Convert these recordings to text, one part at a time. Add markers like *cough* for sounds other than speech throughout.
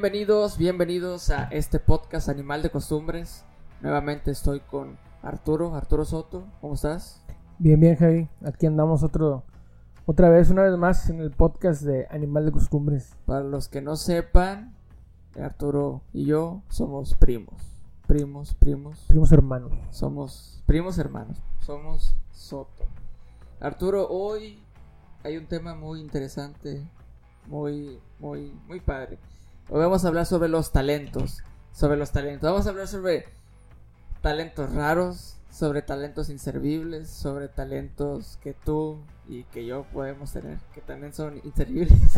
Bienvenidos, bienvenidos a este podcast Animal de Costumbres. Nuevamente estoy con Arturo, Arturo Soto. ¿Cómo estás? Bien, bien, Javi. Aquí andamos otro, otra vez, una vez más, en el podcast de Animal de Costumbres. Para los que no sepan, Arturo y yo somos primos. Primos, primos. Primos hermanos. Somos primos hermanos. Somos Soto. Arturo, hoy hay un tema muy interesante, muy, muy, muy padre. Hoy vamos a hablar sobre los talentos. Sobre los talentos. Vamos a hablar sobre talentos raros, sobre talentos inservibles, sobre talentos que tú y que yo podemos tener, que también son inservibles. *laughs*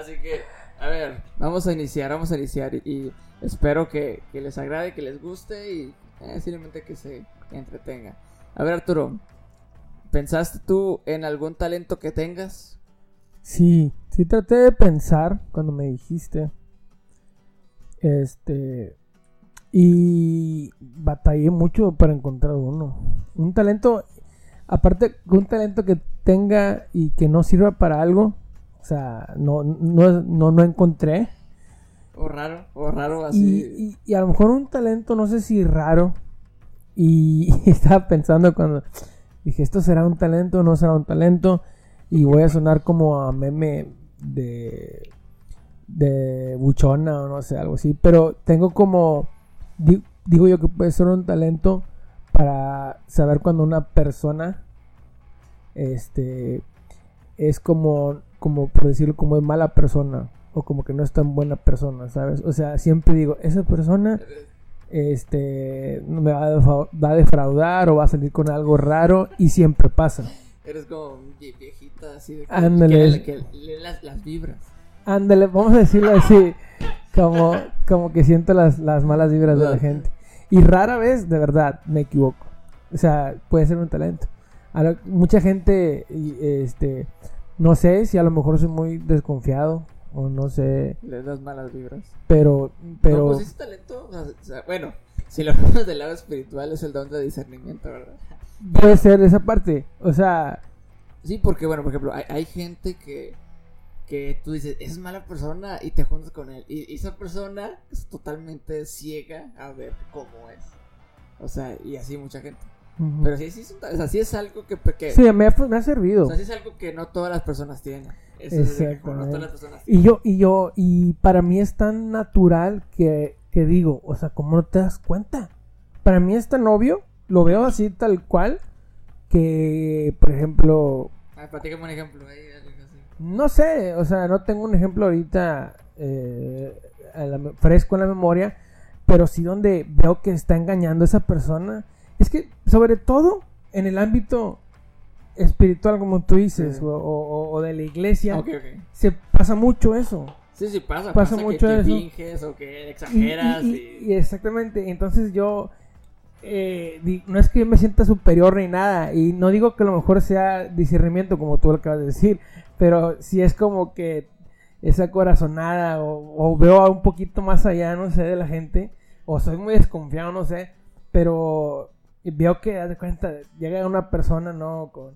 Así que, a ver, vamos a iniciar, vamos a iniciar y, espero que, les agrade, que les guste y eh, simplemente que se entretenga. A ver, Arturo, ¿pensaste tú en algún talento que tengas? Sí, sí traté de pensar cuando me dijiste. Este. Y batallé mucho para encontrar uno. Un talento, aparte, un talento que tenga y que no sirva para algo. O sea, no, no, no, no encontré. O raro, o raro así. Y, y, a lo mejor un talento, no sé si raro. Y *laughs* estaba pensando cuando dije, ¿esto será un talento o no será un talento? Y voy a sonar como a meme de. de buchona o no sé, algo así. Pero tengo como. digo yo que puede ser un talento para saber cuando una persona. Este. Es como. Como por decirlo, como es mala persona. O como que no es tan buena persona, ¿sabes? O sea, siempre digo, esa persona este me va a, defraudar o va a salir con algo raro y siempre pasa. Eres como viejita así de que, que, lee las, las, vibras. Ándale, vamos a decirlo así, como, como que siento las, las malas vibras de la gente. Y rara vez, de verdad, me equivoco. O sea, puede ser un talento. mucha gente, este, no sé si a lo mejor soy muy desconfiado o no sé. Le das malas vibras. Pero, pero. No, pues es talento. O sea, bueno, si lo vemos del lado espiritual es el don de discernimiento, ¿verdad? Puede ser esa parte. O sea. Sí, porque, bueno, por ejemplo, hay, hay gente que, que tú dices, es mala persona y te juntas con él. Y, esa persona es totalmente ciega a ver cómo es. O sea, y así mucha gente. Pero sí, sí, es, o es algo que, que sí, me ha, me ha servido. O sea, sí es algo que no todas las personas tienen. Exacto. Y yo, y yo, y para mí es tan natural que, que digo, o sea, ¿cómo no te das cuenta? Para mí es tan obvio, lo veo así tal cual, que, por ejemplo... Ah, un ejemplo. No sé, o sea, no tengo un ejemplo ahorita eh, fresco en la memoria, pero sí donde veo que está engañando a esa persona. Es que, sobre todo, en el ámbito espiritual, como tú dices, o, de la iglesia, se pasa mucho eso. Sí, sí, pasa. Pasa, mucho que, eso. finges o que exageras. Y, exactamente. Entonces yo. Eh, no es que yo me sienta superior ni nada. Y no digo que a lo mejor sea discernimiento, como tú lo acabas de decir. Pero si es como que esa corazonada. O, veo un poquito más allá, no sé, de la gente. O soy muy desconfiado, no sé. Pero veo que, haz de cuenta, llega una persona, ¿no? Con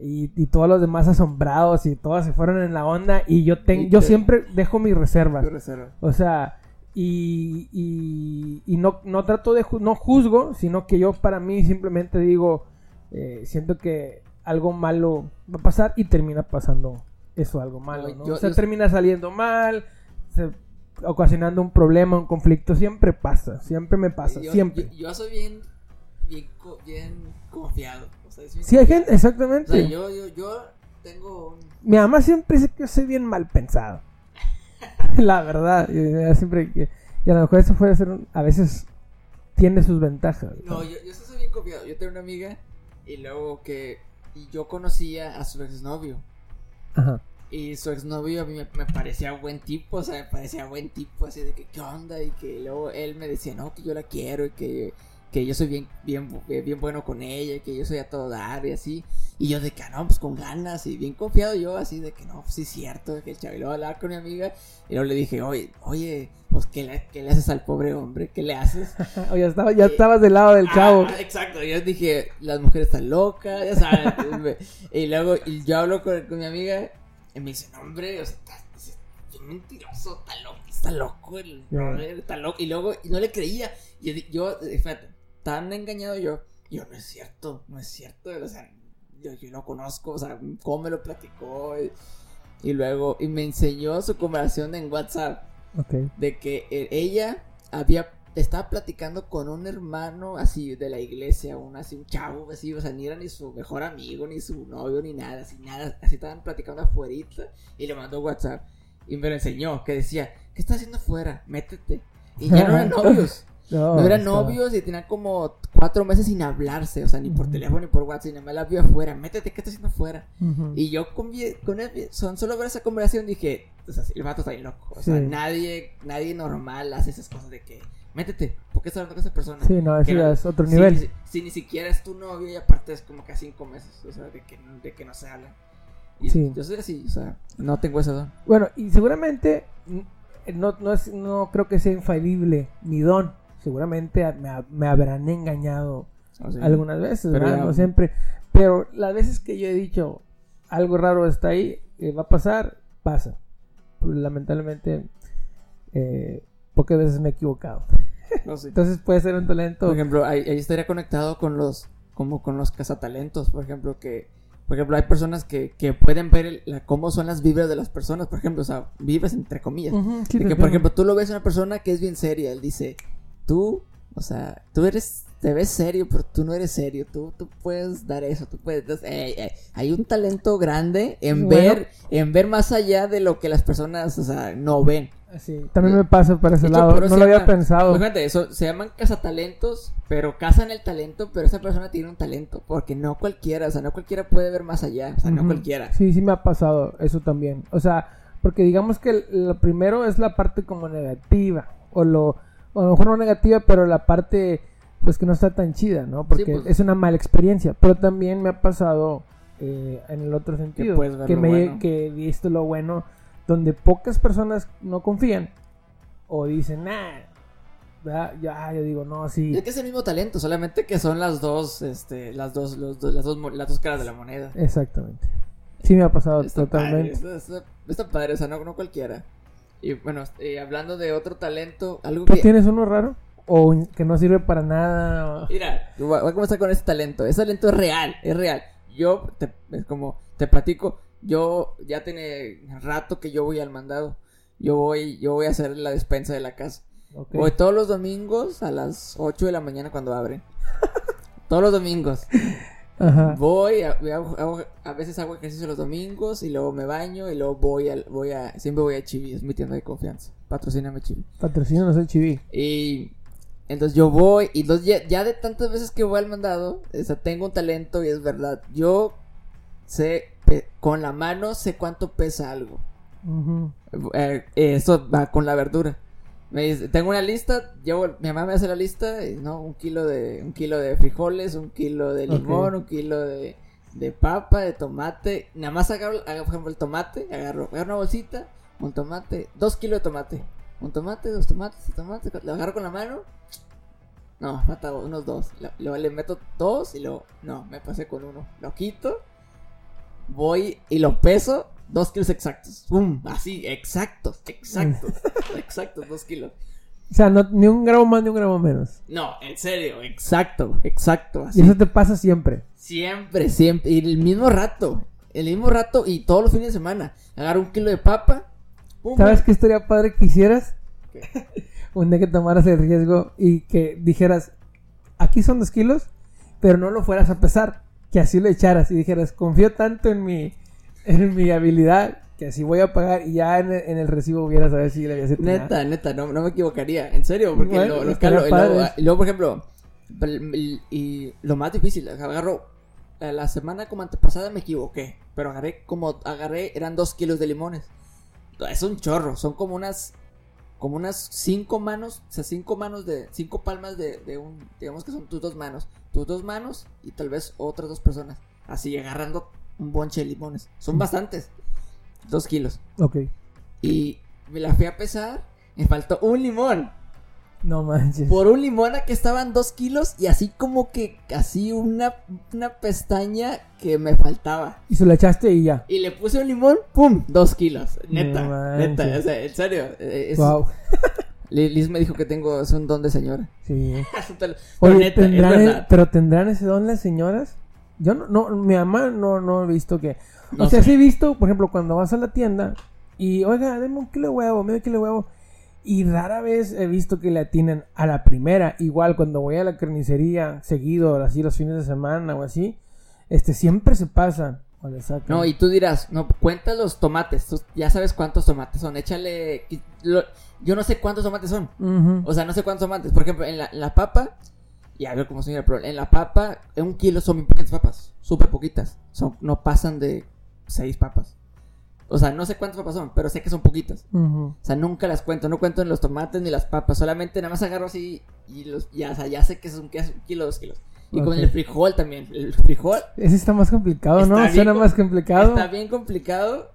y, todos los demás asombrados y todas se fueron en la onda y yo tengo yo siempre dejo mis reservas o sea y, y, no, no trato de no juzgo sino que yo para mí simplemente digo eh, siento que algo malo va a pasar y termina pasando eso algo malo ¿no? o sea termina saliendo mal ocasionando un problema un conflicto siempre pasa siempre me pasa siempre yo, soy bien bien, bien confiado Sí, hay gente, exactamente. yo, yo, yo tengo Mi mamá siempre dice que yo soy bien mal pensado. *laughs* La verdad, siempre que... Y a lo mejor eso puede ser, a veces tiene sus ventajas. No, yo, yo soy bien confiado. Yo tengo una amiga y luego que y yo conocía a su exnovio. Ajá. Y su exnovio a mí me, me, parecía buen tipo, o sea, me parecía buen tipo, así de que, ¿qué onda? Y que luego él me decía, no, que yo la quiero y que que yo soy bien, bien, bien bueno con ella, que yo soy a todo dar y así. Y yo de que, ah, no, pues con ganas y bien confiado yo, así de que no, pues sí es cierto, que el chavito hablaba con mi amiga. Y luego le dije, oye, oye, pues ¿qué le, qué le haces al pobre hombre? ¿Qué le haces? *laughs* oye, estaba, ya estabas del lado del ah, chavo. exacto, yo dije, las mujeres están locas, ya sabes. *laughs* y luego y yo hablo con, con, mi amiga y me dice, no, hombre, o sea, mentiroso, está loco, está loco el Ya. está loco. Y luego, y no le creía. Y yo, yo, eh, fíjate, tan engañado yo. Yo, no es cierto, no es cierto. O sea, yo, yo lo conozco, o sea, cómo me lo platicó. Y, y luego, y me enseñó su conversación en WhatsApp Ok. de que eh, ella había estaba platicando con un hermano así de la iglesia, un así un chavo así, o sea, ni era ni su mejor amigo, ni su novio, ni nada, así nada, así estaban platicando afuera y le mandó WhatsApp y me lo enseñó, que decía, ¿qué estás haciendo afuera? Métete. Y ya no eran *laughs* novios, No, no eran novios y tenían como cuatro meses sin hablarse, o sea, ni por teléfono ni por WhatsApp, y nada más la vio afuera, métete, ¿qué estás haciendo afuera? Y yo con, con él, son solo ver esa conversación dije, o sea, el vato está bien loco. O sea, Sí. nadie, nadie normal hace esas cosas de que, métete, ¿por qué estás hablando con esa persona? Sí, no, eso ya es otro si- nivel. Si, si ni siquiera es tu novio y aparte es como que a cinco meses, o sea, de que, de que no se hablan. Y Sí. yo soy así, o sea, no tengo ese don. Bueno, y seguramente no, no, es, no creo que sea infalible mi don. Seguramente me, me habrán engañado sea, algunas veces, Pero ya- No siempre. Pero las veces que yo he dicho algo raro está ahí, eh, va a pasar, pasa. Pues, lamentablemente, eh, pocas veces me he equivocado. *laughs* no sé. Entonces puede ser un talento. Por ejemplo, ahí, ahí estaría conectado con los, como con los cazatalentos, por ejemplo, que, por ejemplo, hay personas que, que pueden ver el- la, cómo son las vibras de las personas, por ejemplo, o sea, vibras entre comillas. Ujú, sí, De que, por ejemplo, tú lo ves a una persona que es bien seria. Él dice, tú, o sea, tú eres, te ves serio, pero tú no eres serio. Tú, tú puedes dar eso, tú puedes. eh, eh, hay un talento grande en Bueno. ver, en ver más allá de lo que las personas, o sea, no ven. Sí, también me pasa para ese hecho, lado. por No lo había pensado. Fíjate, eso se llaman cazatalentos, pero cazan el talento, pero esa persona tiene un talento, porque no cualquiera, o sea, no cualquiera puede ver más allá, o sea, no cualquiera. Sí, sí me ha pasado eso también. O sea, porque digamos que lo primero es la parte como negativa. O lo, o a lo mejor no negativa, pero la parte pues que no está tan chida, ¿no? Porque pues. es una mala experiencia. Pero también me ha pasado eh, en el otro sentido. que lo me bueno. que he visto lo bueno donde pocas personas no confían. O dicen, nah. ¿verdad? Ya, yo digo, no, sí. Es que es el mismo talento, solamente que son las dos, este, las dos, los las dos, las dos caras de la moneda. Exactamente. Sí me ha pasado Está totalmente. padre, está, está- está padre, o sea, no, no cualquiera. Y bueno, eh, hablando de otro talento, algo ¿Tú que... tienes uno raro? ¿O que no sirve para nada? Mira, voy a comenzar con este talento. Ese talento es real, es real. Yo, te, es como, te platico, yo ya tiene rato que yo voy al mandado. Yo voy, yo voy a hacer la despensa de la casa. Ok. Voy todos los domingos a las 8 de la mañana cuando abren. *laughs* todos los domingos. Ajá. Voy, a, hago- hago- a veces hago ejercicio los domingos y luego me baño y luego voy al, voy a, siempre voy a Chibi, es mi tienda de confianza. Patrocíname Chibi. Patrocínanos el chiví. Y entonces yo voy y entonces ya, ya de tantas veces que voy al mandado, o sea, tengo un talento y es verdad. Yo sé, con la mano sé cuánto pesa algo. Eh, eso va con la verdura. Me dice, tengo una lista, llevo, mi mamá me hace la lista, y, ¿no? Un kilo de, un kilo de frijoles, un kilo de limón, un kilo de, de papa, de tomate. Nada más agarro, agarro, por ejemplo, el tomate, agarro, agarro una bolsita, un tomate, dos kilos de tomate. Un tomate, dos tomates, dos tomates, lo agarro con la mano. No, falta unos dos. Luego le meto dos y luego, no, me pasé con uno. Lo quito, voy y lo peso, dos kilos exactos. ¡Pum! Así, exactos, *laughs* exactos, exactos, dos kilos. O sea, no, ni un gramo más ni un gramo menos. No, en serio, exacto, exacto, Y eso te pasa siempre. Siempre, siempre. Y el mismo rato, el mismo rato y todos los fines de semana. Agarro un kilo de papa. pum, ¿Sabes qué estaría padre que hicieras? ¿Qué? *laughs* Un día que tomaras el riesgo y que dijeras, aquí son dos kilos, pero no lo fueras a pesar. Que así lo echaras y dijeras, confío tanto en mi, en mi habilidad que así voy a pagar y ya en el, en el recibo hubieras a ver si le habías atinado. Neta, neta, no, no me equivocaría. En serio, porque Bueno, lo, lo calo- y luego, padre. y luego, por ejemplo, y lo más difícil, agarro. La semana como antepasada me equivoqué. Pero agarré como. Agarré, eran dos kilos de limones. Es un chorro, son como unas. Como unas cinco manos, o sea, cinco manos de. Cinco palmas de, de un. Digamos que son tus dos manos. Tus dos manos y tal vez otras dos personas. Así agarrando un bonche de limones. Son bastantes. Dos kilos. Ok. Y me la fui a pesar. Me faltó un limón. No manches. por un limón a que estaban dos kilos y así como que así una, una pestaña que me faltaba. Y se lo echaste y ya. Y le puse un limón, ¡pum! Dos kilos. Neta, No neta, o sea, en serio. eh, es- Wow. *laughs* Li- Liz me dijo que tengo, es un don de señora. Sí. *laughs* Pero Oye, neta, ¿tendrán el- pero tendrán ese don las señoras. Yo no, no mi mamá no, no he visto que. No o sea, sé. sí he visto, por ejemplo, cuando vas a la tienda y, oiga, deme un kilo de huevo, medio kilo de huevo. Y rara vez he visto que le atienen a la primera. Igual cuando voy a la carnicería seguido, así los fines de semana o así, este siempre se pasan. O le sacan. No, y tú dirás, no, cuenta los tomates. Tú ya sabes cuántos tomates son. Échale. lo- yo no sé cuántos tomates son. O sea, no sé cuántos tomates. Por ejemplo, en la, en la papa. Y a ver cómo señora, pero en la papa, en un kilo son muy poquitas papas. Súper poquitas. Son, no pasan de seis papas. O sea, no sé cuántas papas son, pero sé que son poquitas. O sea, nunca las cuento. No cuento en los tomates ni las papas. Solamente nada más agarro así y los, ya, o sea, ya sé que es un, kilo, dos kilos. Y con el frijol también. El frijol Ese está más complicado, ¿no? Bien Suena más complicado. Está bien complicado.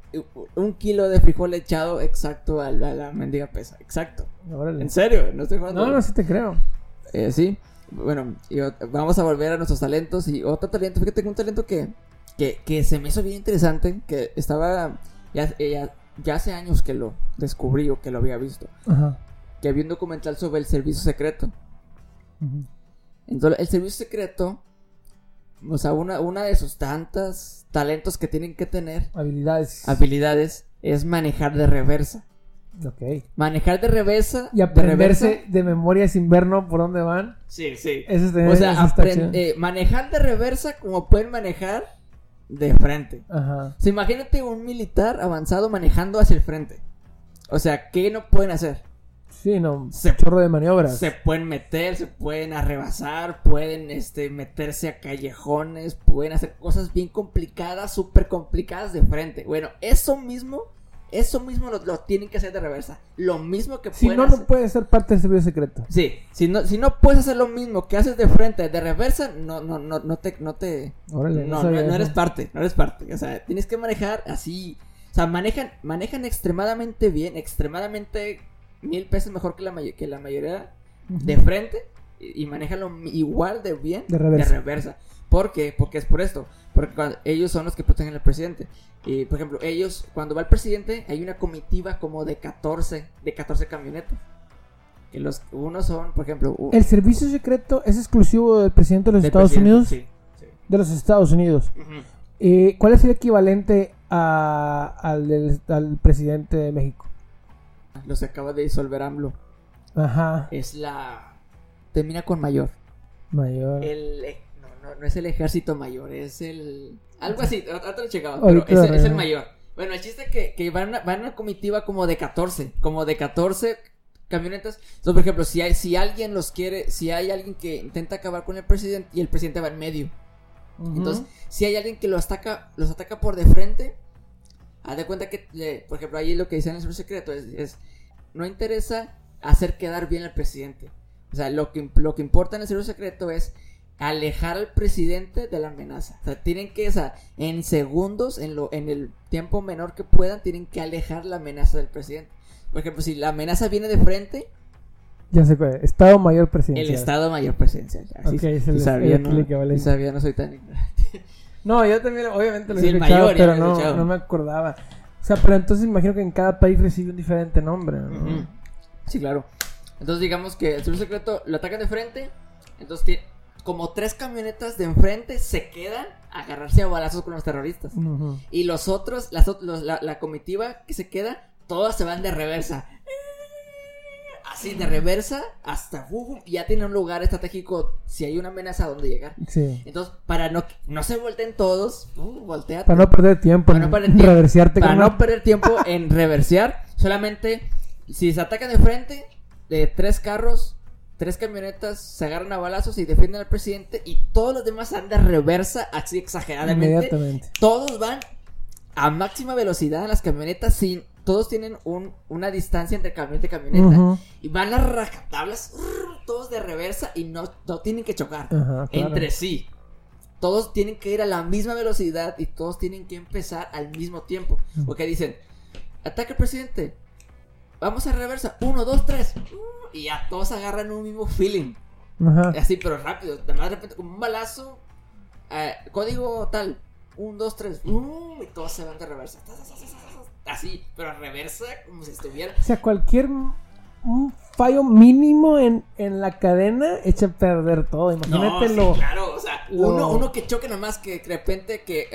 Un kilo de frijol echado exacto a la, a la mendiga pesa. Exacto. Órale. En serio, no estoy jugando. No, no, sí te creo. Eh, sí. Bueno, y vamos a volver a nuestros talentos. Y otro talento, fíjate que un talento que, que, que se me hizo bien interesante. Que estaba. Ya, eh, ya, ya hace años que lo descubrí o que lo había visto. Ajá. Que había un documental sobre el servicio secreto. Entonces, el servicio secreto. O sea, una, una de sus tantas talentos que tienen que tener. Habilidades. Habilidades. Es manejar de reversa. Ok. Manejar de reversa. Y de aprenderse reversa. de memoria sin ver, ¿no? Por dónde van. Sí, sí. Eso es de, O sea, está eh, manejar de reversa como pueden manejar de frente. Ajá. O sea, imagínate un militar avanzado manejando hacia el frente. O sea, ¿qué no pueden hacer? Sí, no. Se- chorro de maniobras. Se pueden meter, se pueden arrebasar, pueden este, meterse a callejones, pueden hacer cosas bien complicadas, súper complicadas de frente. Bueno, eso mismo, eso mismo lo, lo tienen que hacer de reversa. Lo mismo que Si no, hacer. no puede ser parte del servicio secreto. Sí, si no, si no puedes hacer lo mismo que haces de frente, de reversa, no, no, no, no te, no te, Órale, no no, eres parte, no eres parte. O sea, tienes que manejar así. O sea, manejan, manejan extremadamente bien, extremadamente mil veces mejor que la, may- que la mayoría de frente y, y manejan igual de bien De reversa. reversa. ¿Por qué? Porque es por esto. Porque cuando- ellos son los que protegen al presidente. Y, por ejemplo, ellos, cuando va el presidente, hay una comitiva como de 14, de 14 camionetas. Que los unos son, por ejemplo, El servicio secreto es exclusivo del presidente de los Estados Unidos. Sí, sí. De los Estados Unidos. Eh, ¿Cuál es el equivalente a- al, del- al presidente de México? Los acaba de disolver AMLO. Ajá. Es la. Termina con mayor. Mayor. El. No, es el ejército mayor, es el. Algo así, ahorita lo checamos, pero es, el- es el arreglamos. mayor. Bueno, el chiste es que, que van, a- van a una comitiva como de 14, como de 14 camionetas. Entonces, por ejemplo, si, hay, si alguien los quiere, si hay alguien que intenta acabar con el presidente y el presidente va en medio. Entonces, si hay alguien que los ataca, los ataca por de frente, haz de cuenta que, le- por ejemplo, ahí lo que dice en el secreto es, es, no interesa hacer quedar bien al presidente. O sea, lo que, lo que importa en el servicio secreto es alejar al presidente de la amenaza. O sea, tienen que, o sea, en segundos, en, lo, en el tiempo menor que puedan, tienen que alejar la amenaza del presidente. Por ejemplo, si la amenaza viene de frente, Ya sé cuál es. Estado Mayor el Presidencial. Estado Mayor Presidencial. Así Ok, es el- sabía, ¿no? el. Sí sabía, no soy tan ignorante. *laughs* No, yo también, obviamente lo Sí, he el escuchado, mayor, pero no, escuchado. no me acordaba. O sea, pero entonces imagino que en cada país recibe un diferente nombre. ¿no? Sí, claro. Entonces digamos que el servicio secreto lo atacan de frente. Entonces como tres camionetas de enfrente se quedan a agarrarse a balazos con los terroristas. Y los otros, las, los- la, la comitiva que se queda, todas se van de reversa. Así, de reversa hasta... uh, ya tienen un lugar estratégico si hay una amenaza a dónde llegar. Sí. Entonces, para no, no se volteen todos, uh, volteate. Para no perder tiempo Para en no perder tiempo. reversearte Para no perder tiempo en reversear, solamente si se atacan de frente, de tres carros, tres camionetas, se agarran a balazos y defienden al presidente y todos los demás andan de reversa así exageradamente. inmediatamente. Todos van a máxima velocidad en las camionetas sin... Todos tienen un, una distancia entre camioneta y camioneta. Y van las rajatablas, todos de reversa y no, no tienen que chocar claro. entre sí. Todos tienen que ir a la misma velocidad y todos tienen que empezar al mismo tiempo. Porque dicen, ataca al presidente. Vamos a reversa, uno, dos, tres, uh, y ya todos agarran un mismo feeling. Ajá. Así, pero rápido. Además, de repente, como un balazo. eh, código tal. Un, dos, tres. uh, y todos se van de reversa. Así, pero a reversa, como si estuviera. O sea, cualquier un fallo mínimo en, en la cadena echa a perder todo. Imagínate sí, lo. claro, o sea, lo- uno, uno que choque nada más, que de repente que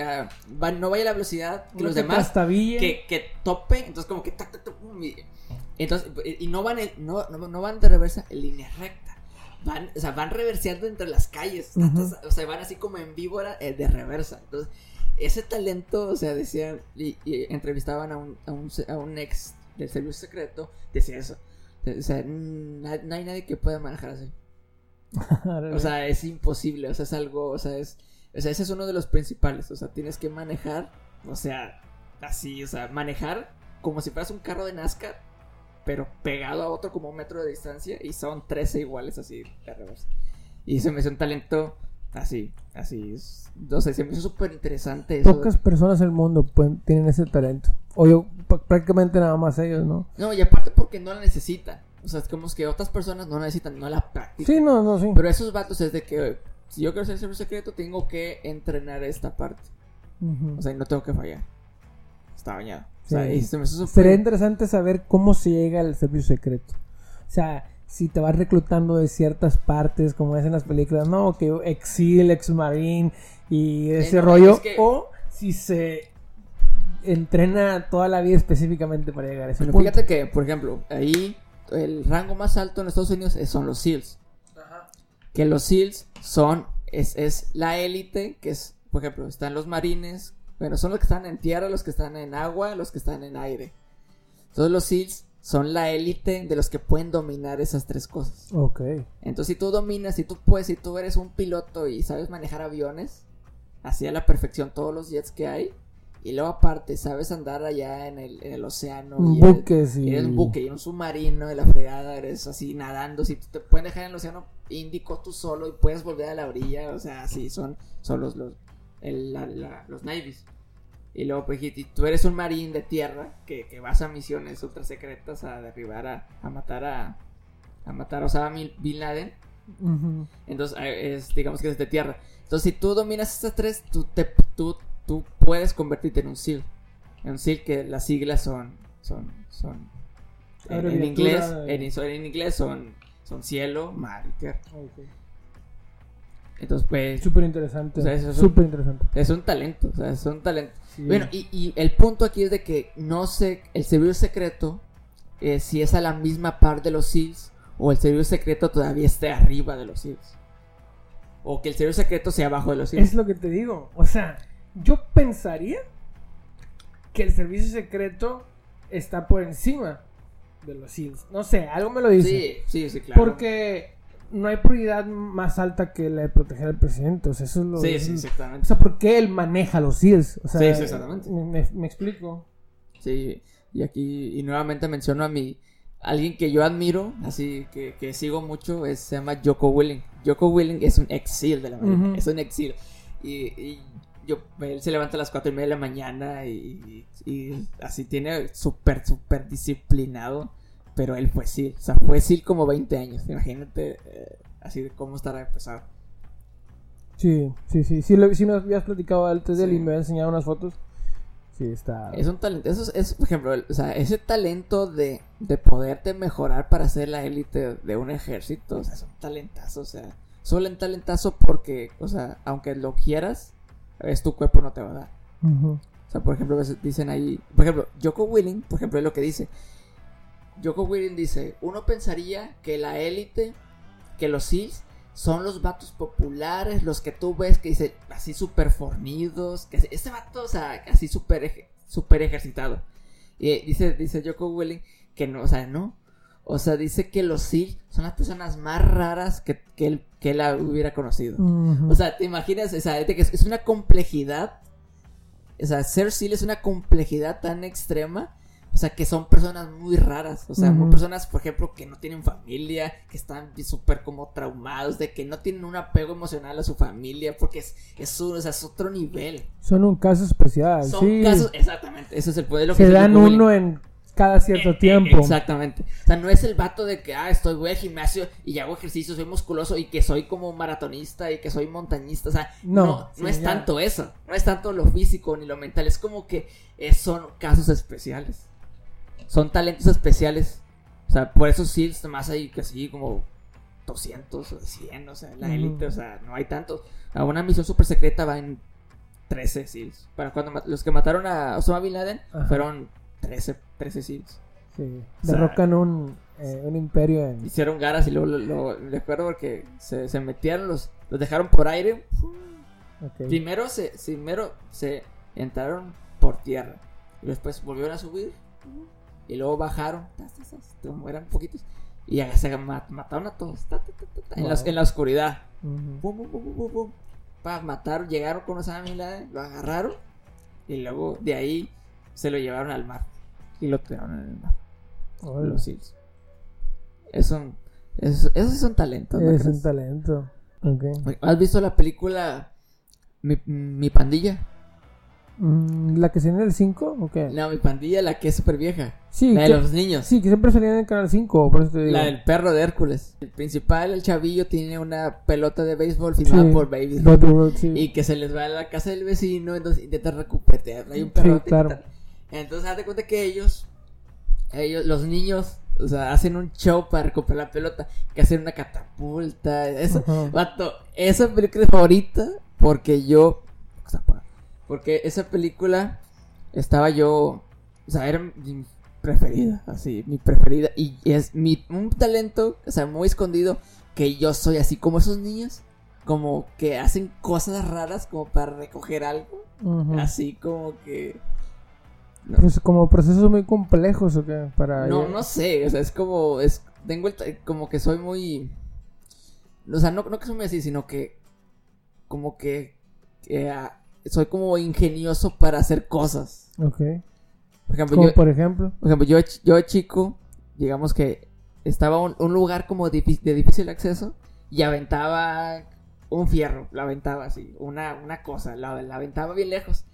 va- no vaya a la velocidad que uno los que demás, que, que tope, entonces como que tac, tac, entonces, y no van, en- no, no, no van de reversa en línea recta. Van, o sea, van reverseando entre las calles. O sea, van así como en víbora eh, de reversa. Entonces, ese talento, o sea, decían, y, y entrevistaban a un, a, un, a un ex del servicio secreto, decía eso. O sea, no hay nadie que pueda manejar así. *laughs* O sea, es imposible, o sea, es algo, o sea, es, o sea, ese es uno de los principales, o sea, tienes que manejar, o sea, así, o sea, manejar como si fueras un carro de NASCAR, pero pegado a otro como un metro de distancia y son 13 iguales así de reversa. Y se me hizo un talento así, así, es- no sé, se me hizo súper interesante eso. Pocas personas en el mundo pueden- tienen ese talento. O yo, prácticamente nada más ellos, ¿no? No, y aparte porque no la necesitan, o sea, es como que otras personas no la necesitan, no la practican. Sí, no, no, sí. Pero esos vatos es de que si yo quiero ser servicio secreto, tengo que entrenar esta parte. Ujú. O sea, y no tengo que fallar. Está bañado. O sea, Sí. y se me hizo súper- Sería interesante saber cómo se llega al servicio secreto. O sea, si te vas reclutando de ciertas partes, como es en las películas, no, que exil, ex marine y ese no, rollo, es que- o si se entrena toda la vida específicamente para llegar a ese punto. fíjate que, por ejemplo, ahí el rango más alto en Estados Unidos son los SEALs. Que los SEALs son, es, es la élite, que es, por ejemplo, están los marines, bueno, son los que están en tierra, los que están en agua, los que están en aire. Todos los SEALs son la élite de los que pueden dominar esas tres cosas. Ok. Entonces, si tú dominas, si tú puedes, si tú eres un piloto y sabes manejar aviones, así a la perfección todos los jets que hay, y luego aparte sabes andar allá en el, en el océano, y eres, Buques y... eres un buque y un submarino de la fregada, eres así nadando, si te pueden dejar en el océano Índico tú solo y puedes volver a la orilla, o sea, así son, son los, los, el- la- la- los navies. Y luego, pues, tú eres un marín de tierra que, que vas a misiones ultra secretas a derribar, a, a matar a, a matar a Osama Bin- Laden. Ujú. Entonces, eh, es, digamos que es de tierra. Entonces, si tú dominas estas tres, tú, te, tú, tú puedes convertirte en un SEAL. En un SEAL que las siglas son. son, son en, en inglés, en, en inglés son, son cielo, mar y tierra. Ok. Entonces, pues, Súper interesante. O sea, eso es un- Súper interesante. es un talento. O sea, es un talento. Sí. Bueno, y, y el punto aquí es de que no sé, el servicio secreto, eh, si es a la misma par de los SEALs, o el servicio secreto todavía esté arriba de los SEALs. O que el servicio secreto sea abajo de los SEALs. Es lo que te digo. O sea, yo pensaría que el servicio secreto está por encima de los SEALs. No sé, algo me lo dice. Sí, sí, sí, claro. Porque no hay prioridad más alta que la de proteger al presidente. O sea, eso es lo Sí, sí, O exactamente. sea, ¿por qué él maneja los SEALs? O sea, Sí, sí, exactamente. Me, me- me explico. Sí, y aquí, y nuevamente menciono a mi, alguien que yo admiro, así que, que sigo mucho, es, se llama Joko Willing. Joko Willing es un exil de la Marina, es un exil. Y, y yo, él se levanta a las cuatro y media de la mañana y, y así tiene súper, súper disciplinado, pero él fue SEAL, o sea, fue SEAL como 20 años, imagínate eh, así de cómo estará empezado. Sí, sí, sí. Sí, lo- sí me habías platicado antes de él Sí. y me habías enseñado unas fotos. Sí, está. Es un talento, eso es, es, por ejemplo, el- o sea, ese talento de, de poderte mejorar para ser la élite de un ejército, o sea, es un talentazo, o sea, solo un talentazo porque, o sea, aunque lo quieras, es tu cuerpo no te va a dar. Ujú. O sea, por ejemplo, dicen ahí, por ejemplo, Joko Willing, por ejemplo, es lo que dice. Joko Willing dice, uno pensaría que la élite, que los SEALs, son los vatos populares, los que tú ves que dice así súper fornidos, que este vato, o sea, así súper súper ejercitado. Y eh, dice, dice Joko Willing que no, o sea, no. O sea, dice que los SEALs son las personas más raras que, que él, que él hubiera conocido. O sea, te imaginas, o sea, es, es una complejidad. O sea, ser SEAL es una complejidad tan extrema. O sea, que son personas muy raras. O sea, Ujú. personas, por ejemplo, que no tienen familia, que están súper como traumados, de que no tienen un apego emocional a su familia, porque es, es, un- o sea, es otro nivel. Son un caso especial. Son sí. casos, exactamente, ese es el poder. Lo Se que dan uno en cada cierto Eh, eh, tiempo. Exactamente. O sea, no es el vato de que, ah, estoy, voy al gimnasio y hago ejercicio, soy musculoso y que soy como maratonista y que soy montañista. O sea, No, no, es ya. tanto eso. No es tanto lo físico ni lo mental. Es como que eh, son casos especiales. Son talentos especiales. O sea, por eso sí, más hay que sí, como 200 o 100, o sea, la élite, o sea, no hay tantos. A una misión super secreta va en 13 SEALs. Para cuando los que mataron a Osama Bin Laden Ajá. fueron 13, 13 SEALs. Sí. O sea- Derrocan un, eh, un imperio en... Hicieron garas y luego lo, lo- recuerdo porque se, se metieron, los, los dejaron por aire. Primero se, primero se entraron por tierra y después volvieron a subir y luego bajaron, eran poquitos y se ma- mataron a todos en, la, Wow. en la oscuridad. Pa, mataron, llegaron con Bin Laden, lo agarraron y luego de ahí se lo llevaron al mar y lo tiraron en el mar. Órale. Los SEALs. Es un, es, son talentos. ¿no Es crees? un talento. ¿Has visto la película Mi, mi pandilla? Mm, ¿La que se en el 5 o qué? No, mi pandilla, la que es súper vieja. Sí, La de que, los niños. sí, que siempre salía en el canal 5, por eso te digo. La del perro de Hércules. El principal, el chavillo, tiene una pelota de béisbol firmada Sí. por Baby. Sí. Y que se les va a la casa del vecino, entonces intenta recuperar. Hay un perro. Sí, claro. Entonces, haz de cuenta que ellos, ellos, los niños, o sea, hacen un show para recuperar la pelota. Que hacen una catapulta. Eso, Ajá. Vato, esa película es favorita porque yo. Porque esa película estaba yo. O sea, era preferida, así, mi preferida. Y es mi, un talento, o sea, muy escondido. Que yo soy así como esos niños. Como que hacen cosas raras como para recoger algo. Así como que. Pues como procesos muy complejos o qué, para... No, no sé, o sea, es como, es, tengo el, como que soy muy, o sea, no, no que soy muy así, sino que, como que, que, ah, soy como ingenioso para hacer cosas. Ok. Por ejemplo, Como yo, por ejemplo... por ejemplo, yo, de yo de chico, digamos que estaba un, un lugar como difí- de difícil acceso y aventaba un fierro, lo aventaba así, una, una cosa, la, la aventaba bien lejos.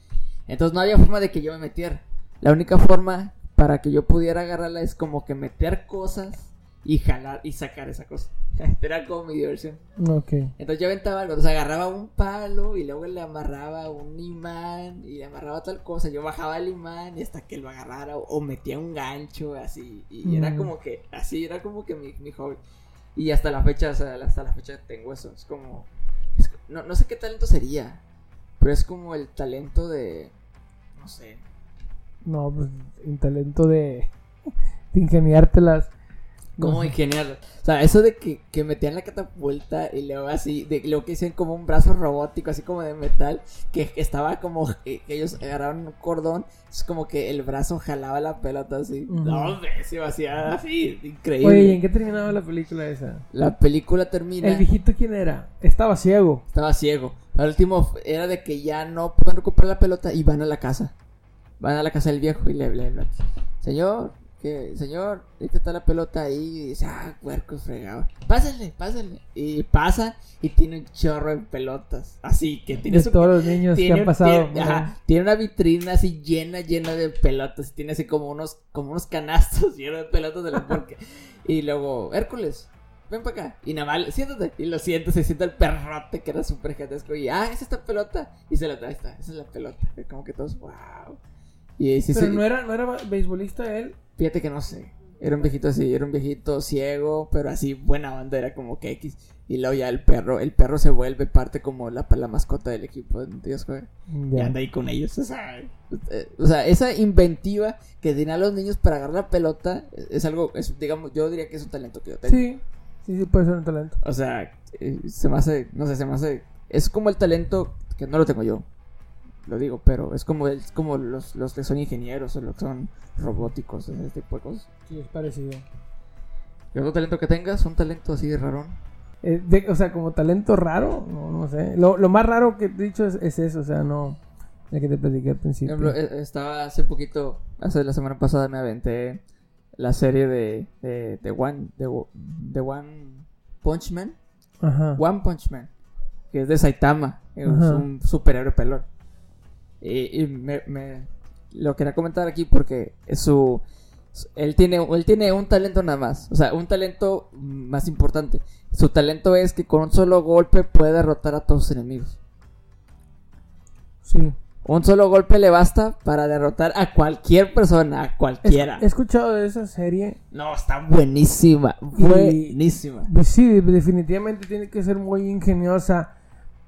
Entonces no había forma de que yo me metiera. La única forma para que yo pudiera agarrarla es como que meter cosas y jalar y sacar esa cosa. *laughs* Era como mi diversión. Ok. Entonces yo aventaba algo, entonces agarraba un palo y luego le amarraba un imán y le amarraba tal cosa. Yo bajaba el imán y hasta que lo agarrara o, metía un gancho así. Y era Mm. como que, así era como que mi, mi hobby. Y hasta la fecha, o sea, hasta la fecha tengo eso. Es como, es- no, no sé qué talento sería, pero es como el talento de, no sé. No, pues un talento de, *laughs* de ingeniártelas. Como ingeniar. O sea, eso de que, que metían la catapulta y luego así, de lo que hicieron como un brazo robótico, así como de metal, que, estaba como, que, ellos agarraron un cordón, es como que el brazo jalaba la pelota así. No, hombre, se hacía así, increíble. Oye, ¿y en qué terminaba la película esa? La película termina, ¿El viejito quién era? Estaba ciego. estaba ciego. Al último era de que ya no pueden recuperar la pelota y van a la casa. Van a la casa del viejo y le. Señor, que, señor, ¿qué está la pelota ahí? Y dice, ah, puercos fregado. Pásenle, pásenle. Y pasa y tiene un chorro de pelotas. Así que tiene De su. todos los niños que tiene, han pasado. tiene- ajá, tiene una vitrina así llena, llena de pelotas. Tiene así como unos, como unos canastos *laughs* llenos de pelotas de la Y luego, Hércules, ven para acá. Y nada más, siéntate. Y lo siento, se sienta el perrote que era súper gigantesco. Y, ah, es esta pelota. Y se la trae, está, esa es la pelota. Y como que todos, wow. Y Pero no era, no era beisbolista él. fíjate que no sé. Era un viejito así, era un viejito ciego, pero así buena onda, era como que X. Y luego ya el perro, el perro se vuelve parte como la, la mascota del equipo Dios juega. Y Ya. anda ahí con ellos. O sea, eh, o sea, esa inventiva que tienen a los niños para agarrar la pelota es, es algo, es, digamos, yo diría que es un talento que yo tengo. Sí, sí, sí puede ser un talento. O sea, eh, se me hace, no sé, se me hace, es como el talento que no lo tengo yo. Lo digo, pero es como, es como los, los que son ingenieros o los que son robóticos, ese tipo de cosas. Sí, es parecido. ¿Y otro talento que tengas? ¿Un talento así de rarón? Eh, de- o sea, como talento raro, no, no sé. Lo, lo más raro que he dicho es, es eso, o sea, no. El que te platiqué al Por principio. ejemplo, eh, estaba hace poquito, hace la semana pasada me aventé la serie de, de, de One, de, de One Punch Man. Ajá. One Punch Man, que es de Saitama, es Ajá. un superhéroe pelón. Y, y me, me- lo quería comentar aquí porque es su, Él tiene, él tiene un talento nada más. O sea, un talento más importante. Su talento es que con un solo golpe puede derrotar a todos sus enemigos. Sí. Un solo golpe le basta para derrotar a cualquier persona, a cualquiera. He escuchado de esa serie. No, está buenísima. Y- Buenísima. Pues sí, definitivamente tiene que ser muy ingeniosa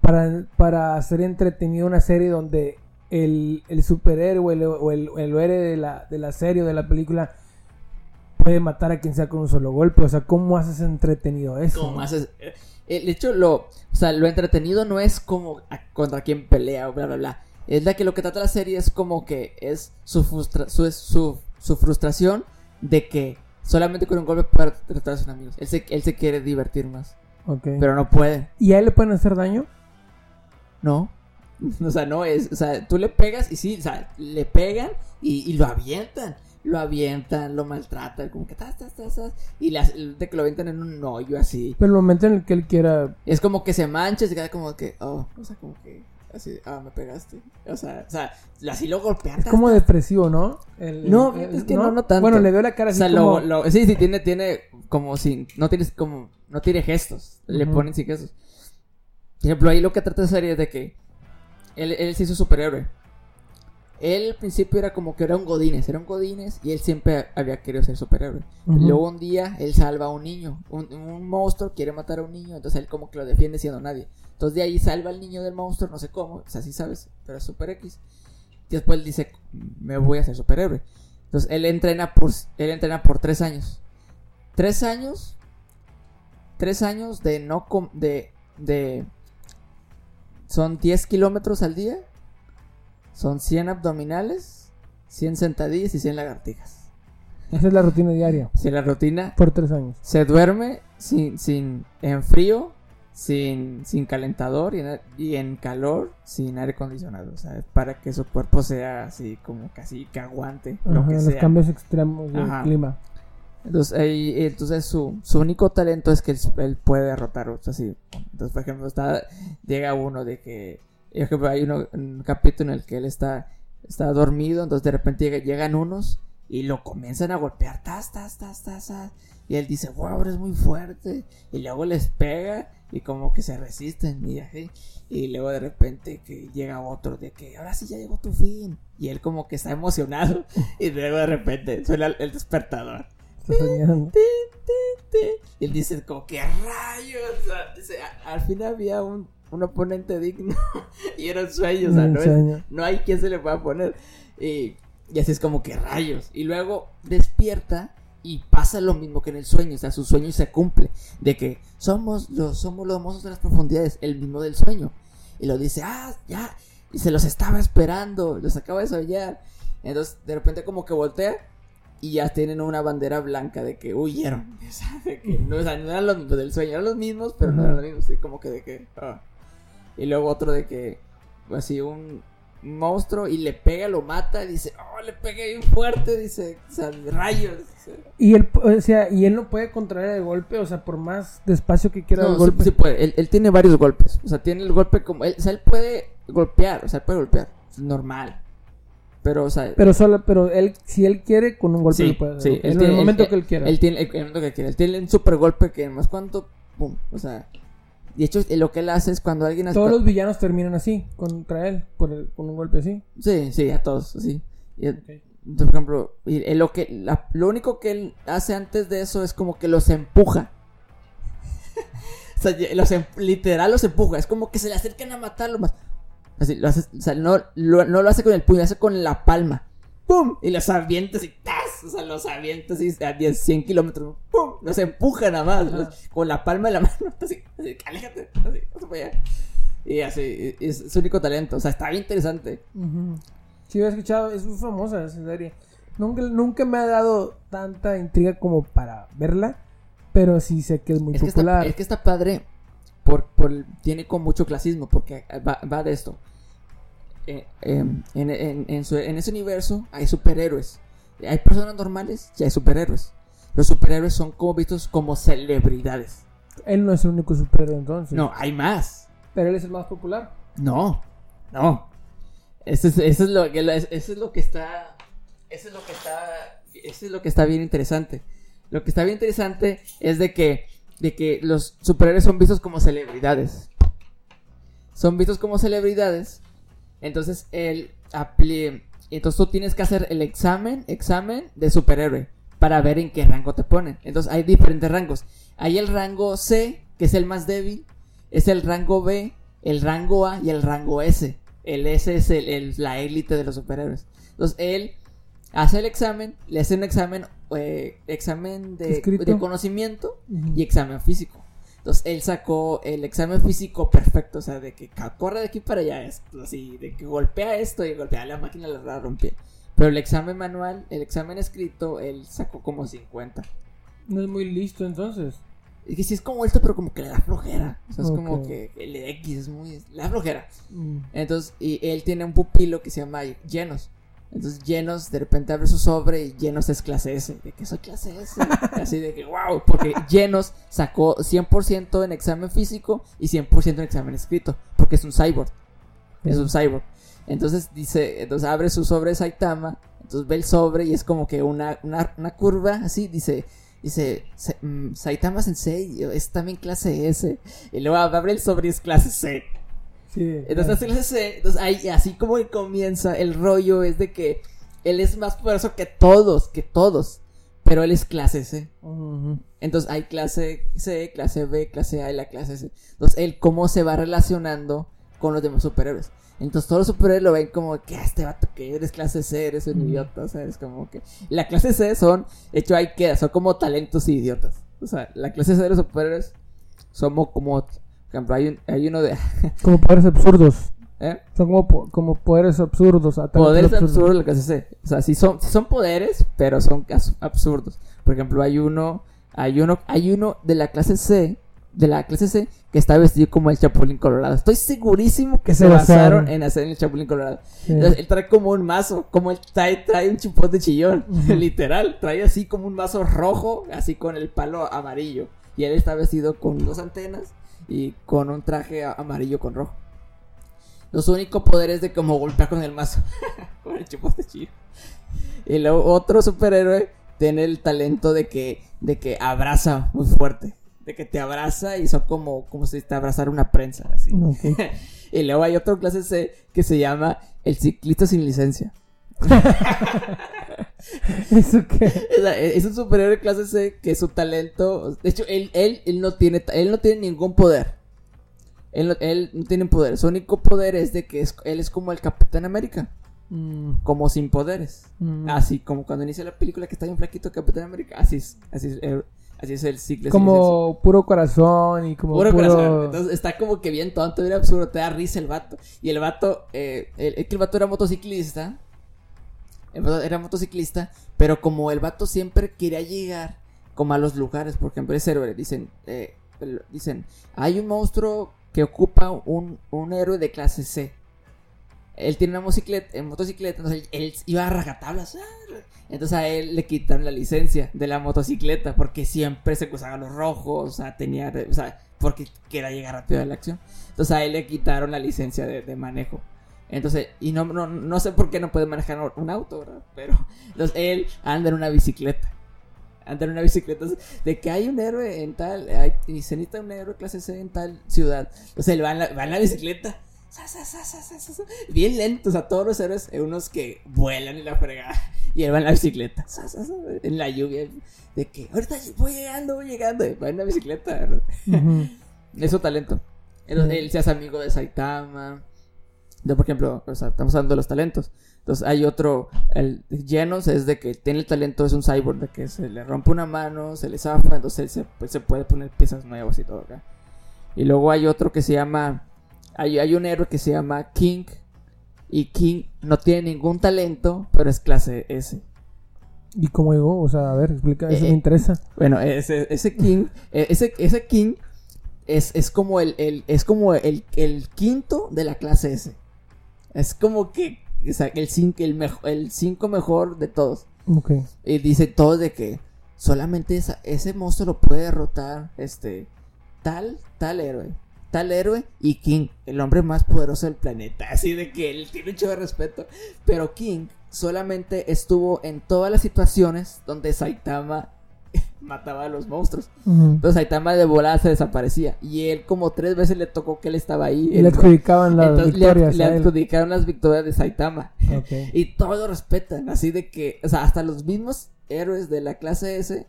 para, para hacer entretenida una serie donde el, el superhéroe el- o el, el héroe de la, de la serie o de la película puede matar a quien sea con un solo golpe. O sea, ¿cómo haces entretenido eso? ¿Cómo haces? eh, El hecho, lo, o sea, lo entretenido no es como a- contra quién pelea o bla, bla, bla. Es la que lo que trata la serie es como que es su, frustra- su, su, su frustración de que solamente con un golpe puede tratar a sus amigos. Él se, él se quiere divertir más, Ok. pero no puede. ¿Y a él le pueden hacer daño? No. *laughs* O sea, no es. O sea, tú le pegas y sí, o sea, le pegan y, y lo avientan. Lo avientan, lo maltratan, como que tas, tas, tas, tas, y las- de que lo avientan en un hoyo así. Pero el momento en el que él quiera... Es como que se mancha, se queda como que, oh, o sea, como que, así, ah, me pegaste. O sea, o sea, así lo golpean. Es como depresivo, ¿no? El- No, el- es que no, no tanto. Bueno, le veo la cara O así sea, como... lo, lo- sí, sí, tiene, tiene como sin, no tienes como, no tiene gestos, le ponen sin gestos. Por ejemplo, ahí lo que trata de serie es de que él, él se hizo superhéroe. Él al principio era como que era un Godines, era un Godines y él siempre había querido ser superhéroe. Ujú. Luego un día él salva a un niño, un, un monstruo quiere matar a un niño, entonces él como que lo defiende siendo nadie. Entonces de ahí salva al niño del monstruo, no sé cómo, o sea, sí sabes, pero es super X. Y después él dice, me voy a ser superhéroe. Entonces él entrena por, él entrena por tres años. Tres años, tres años de no, com- de, de, son 10 kilómetros al día, son 100 abdominales, 100 sentadillas y 100 lagartijas. Esa es la rutina diaria. *laughs* Si la rutina Por tres años. se duerme sin, sin en frío, sin, sin calentador y en, y en calor, sin aire acondicionado. O sea, es para que su cuerpo sea así como casi que aguante lo Ajá, que los sea. cambios extremos del Ajá. clima. Entonces, ahí- entonces su, su único talento es que él, puede derrotar otros así. Entonces, por ejemplo, está, llega uno de que, ejemplo, hay uno, un capítulo en el que él está, está dormido, entonces de repente llega- llegan unos y lo comienzan a golpear. Y él dice, wow, eres muy fuerte. Y luego les pega y como que se resisten y. Y luego de repente que llega otro de que ahora sí ya llegó tu fin. Y él como que está emocionado. *laughs* Y luego de repente suena el despertador. Está soñando. Y él dice como que rayos. O sea, dice, "A- al fin había un, un oponente digno. *laughs* y era un sueño. O sea, no, es- no hay quien se le pueda poner. Y, y así es como que rayos. Y luego despierta y pasa lo mismo que en el sueño. O sea, su sueño se cumple. De que somos los, somos los monstruos de las profundidades. El mismo del sueño. Y lo dice, ah, ya. Y se los estaba esperando. Los acaba de soñar. Entonces, de repente como que voltea y ya tienen una bandera blanca de que huyeron. *laughs* De que no, o sea, no eran los mismos del sueño, eran los mismos, pero no eran los mismos. Y como que de que. ah. Y luego otro de que. Así un monstruo y le pega, lo mata. Y dice, oh, le pegué bien fuerte. Dice, o sea, rayos. dice. Y él, o sea, y él no puede contraer el golpe, o sea, por más despacio que quiera No, el sí- golpe. sí puede. Él, él tiene varios golpes. O sea, tiene el golpe como. Él, o sea, él puede golpear. O sea, él puede golpear. Normal. Pero, o sea. Pero solo, pero él, si él quiere, con un golpe Sí, lo puede sí, él en el momento él- que él quiera. Él tiene el, el momento que quiere. Él tiene un super golpe que más cuánto. Pum. O sea. De hecho, lo que él hace es cuando alguien. Todos los villanos terminan así, contra él, por el- con un golpe así. Sí, sí, a todos, sí. Y, Ok. entonces, por ejemplo, y- lo, que, la- lo único que él hace antes de eso es como que los empuja. *laughs* o sea, los em- literal los empuja. Es como que se le acercan a matarlo más. Así, lo hace, o sea, no lo, no lo hace con el puño, lo hace con la palma. ¡Pum! Y los avienta así, ¡tas! O sea, los avienta así a 10, 100 kilómetros. ¡Pum! Los empuja nada más. Los- con la palma de la *laughs* mano. Así, así, aléjate. Así, para allá. Y así, y- es su único talento. O sea, está bien interesante. Ujú. Sí, he escuchado, es muy famosa esa serie. Nunca, nunca me ha dado tanta intriga como para verla, pero sí sé que es muy es, que popular. está, es que está padre. Por, por- tiene con mucho clasismo. Porque va, va de esto. Eh, em, en, en- en su- en ese universo hay superhéroes. Hay personas normales y hay superhéroes. Los superhéroes son como vistos como celebridades. Él no es el único superhéroe entonces. No, hay más. Pero él es el más popular. No, no. Eso es, eso es lo que eso es lo que está eso es lo que está, eso es lo que está bien interesante. Lo que está bien interesante es de que, de que los superhéroes son vistos como celebridades. Son vistos como celebridades. Entonces él entonces tú tienes que hacer el examen, examen de superhéroe para ver en qué rango te ponen. Entonces hay diferentes rangos. Hay el rango C, que es el más débil, es el rango B, el rango A y el rango S. El S es el- la élite de los superhéroes. Entonces él hace el examen, le hace un examen, eh, examen de, de conocimiento Ujú. y examen físico. Entonces él sacó el examen físico perfecto, o sea, de que corre de aquí para allá, es así, de que golpea esto y golpea la máquina, la, la rompía. Pero el examen manual, el examen escrito, él sacó como 50. No es muy listo entonces. Es que sí es como esto, pero como que le da flojera. O sea, es como Ok. que el X es muy... Le da flojera. Mm. Entonces, y él tiene un pupilo que se llama Llenos. Entonces, Llenos de repente abre su sobre y Llenos es clase S. De que soy clase S. *laughs* Así de que, wow. Porque Llenos sacó 100% en examen físico y 100% en examen escrito. Porque es un cyborg. Es un cyborg. Entonces dice, entonces abre su sobre Saitama. Entonces ve el sobre y es como que una, una, una curva así. Dice, dice, "Sa- mm, Saitama Sensei es también clase S. Y luego abre el sobre y es clase C. Sí. Entonces, hace clase C, entonces ahí, así como comienza, el rollo es de que él es más poderoso que todos, que todos, pero él es clase C. Entonces hay clase C, clase B, clase A y la clase C. Entonces él cómo se va relacionando con los demás superhéroes. Entonces todos los superhéroes lo ven como que "Ah, este vato que eres clase C, eres un idiota, o sea, es como que... La clase C son, de hecho ahí queda, son como talentos y idiotas. O sea, la clase C de los superhéroes somos como, por ejemplo, hay, un- hay uno de... *laughs* Como poderes absurdos. ¿eh? Son como, po- como poderes absurdos. ataques Poderes absurdos la clase C. O sea, sí son, sí son poderes, pero son absurdos. Por ejemplo, hay uno, hay uno, hay uno de la clase C, de la clase C, que está vestido como el Chapulín Colorado. Estoy segurísimo que Que se, se basaron basaron. en hacer el Chapulín Colorado. Sí. Entonces, él trae como un mazo, como él trae, trae un chipote chillón, *laughs* literal. Trae así como un mazo rojo, así con el palo amarillo. Y él está vestido con dos antenas y con un traje amarillo con rojo. Los únicos poderes de como golpear con el mazo. *laughs* con el chipote chillón. Y luego otro superhéroe tiene el talento de que, de que abraza muy fuerte. De que te abraza y son como, como si te abrazara una prensa, así. *laughs* Y luego hay otro clase C que se llama el ciclista sin licencia. *laughs* *laughs* ¿Eso qué? Es un superhéroe clase C que su talento. De hecho, él, él, él no tiene él no tiene ningún poder. Él no, él no tiene poder. Su único poder es de que es- él es como el Capitán América. Mm, Como sin poderes. mm. Así como cuando inicia la película que está bien flaquito Capitán América. Así es. Así es, el- así es el ciclo. Como puro corazón y como Puro puro... corazón. Entonces está como que bien tonto, bien absurdo, te da risa el vato. Y el vato, eh, el, es que el vato era motociclista. Era motociclista, pero como el vato siempre quería llegar como a los lugares, por ejemplo, es héroe, dicen, eh, dicen, hay un monstruo que ocupa un, un héroe de clase C. Él tiene una motocicleta, en motocicleta, entonces él, iba a rajatablas. ah, Entonces a él le quitaron la licencia de la motocicleta porque siempre se cruzaba los rojos, o sea, tenía, o sea, porque quería llegar rápido a la acción. Entonces a él le quitaron la licencia de manejo. Entonces, y no, no, no sé por qué no puede manejar un auto, ¿verdad? Pero, entonces él anda en una bicicleta. Anda en una bicicleta. Entonces, de que hay un héroe en tal, hay, y se necesita un héroe clase C en tal ciudad. Entonces él va en la, va en la bicicleta. Bien lento, o sea, todos los héroes, unos que vuelan y la fregada. Y él va en la bicicleta. en la lluvia. De que ahorita voy llegando, voy llegando. Va en la bicicleta, ¿verdad? Ujú. Es su talento. Entonces, él se hace amigo de Saitama. Por ejemplo, o sea, estamos hablando de los talentos. Entonces hay otro, el Genos es de que tiene el talento, es un cyborg, de que se le rompe una mano, se le zafa, entonces se, pues, se puede poner piezas nuevas y todo acá. Y luego hay otro que se llama, hay, hay un héroe que se llama King. Y King no tiene ningún talento, pero es clase S. ¿Y cómo llegó? O sea, a ver, explica, eso Eh, me interesa. Bueno, ese, ese King, eh, ese, ese King es, es como el, el- es como el, el quinto de la clase S. Es como que, o sea, el cinco, el mejo- el cinco mejor de todos. Y dice todos de que solamente esa- ese monstruo lo puede derrotar, este, tal, tal héroe. Tal héroe y King, el hombre más poderoso del planeta. *laughs* Así de que él tiene mucho de respeto. Pero King solamente estuvo en todas las situaciones donde Saitama mataba a los monstruos. Entonces Saitama de volada se desaparecía. Y él como tres veces le tocó que él estaba ahí. Y le adjudicaban las Entonces le- victorias le, a él. adjudicaron las victorias de Saitama. *laughs* Y todos lo respetan. Así de que, o sea, hasta los mismos héroes de la clase S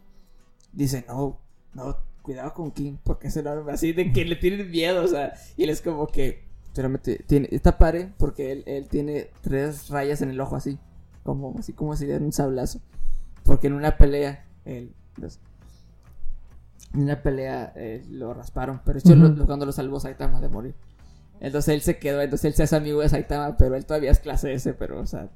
dicen, no, no, cuidado con King, porque es enorme. Así de que le tienen miedo, o sea, y él es como que, solamente tiene, está padre porque él, él tiene tres rayas en el ojo así, como, así como si diera un sablazo. Porque en una pelea, él, los- en una pelea eh, lo rasparon, pero lo- cuando lo salvó Saitama de morir. Entonces él se quedó, entonces él se hace amigo de Saitama, pero él todavía es clase S, pero, o sea,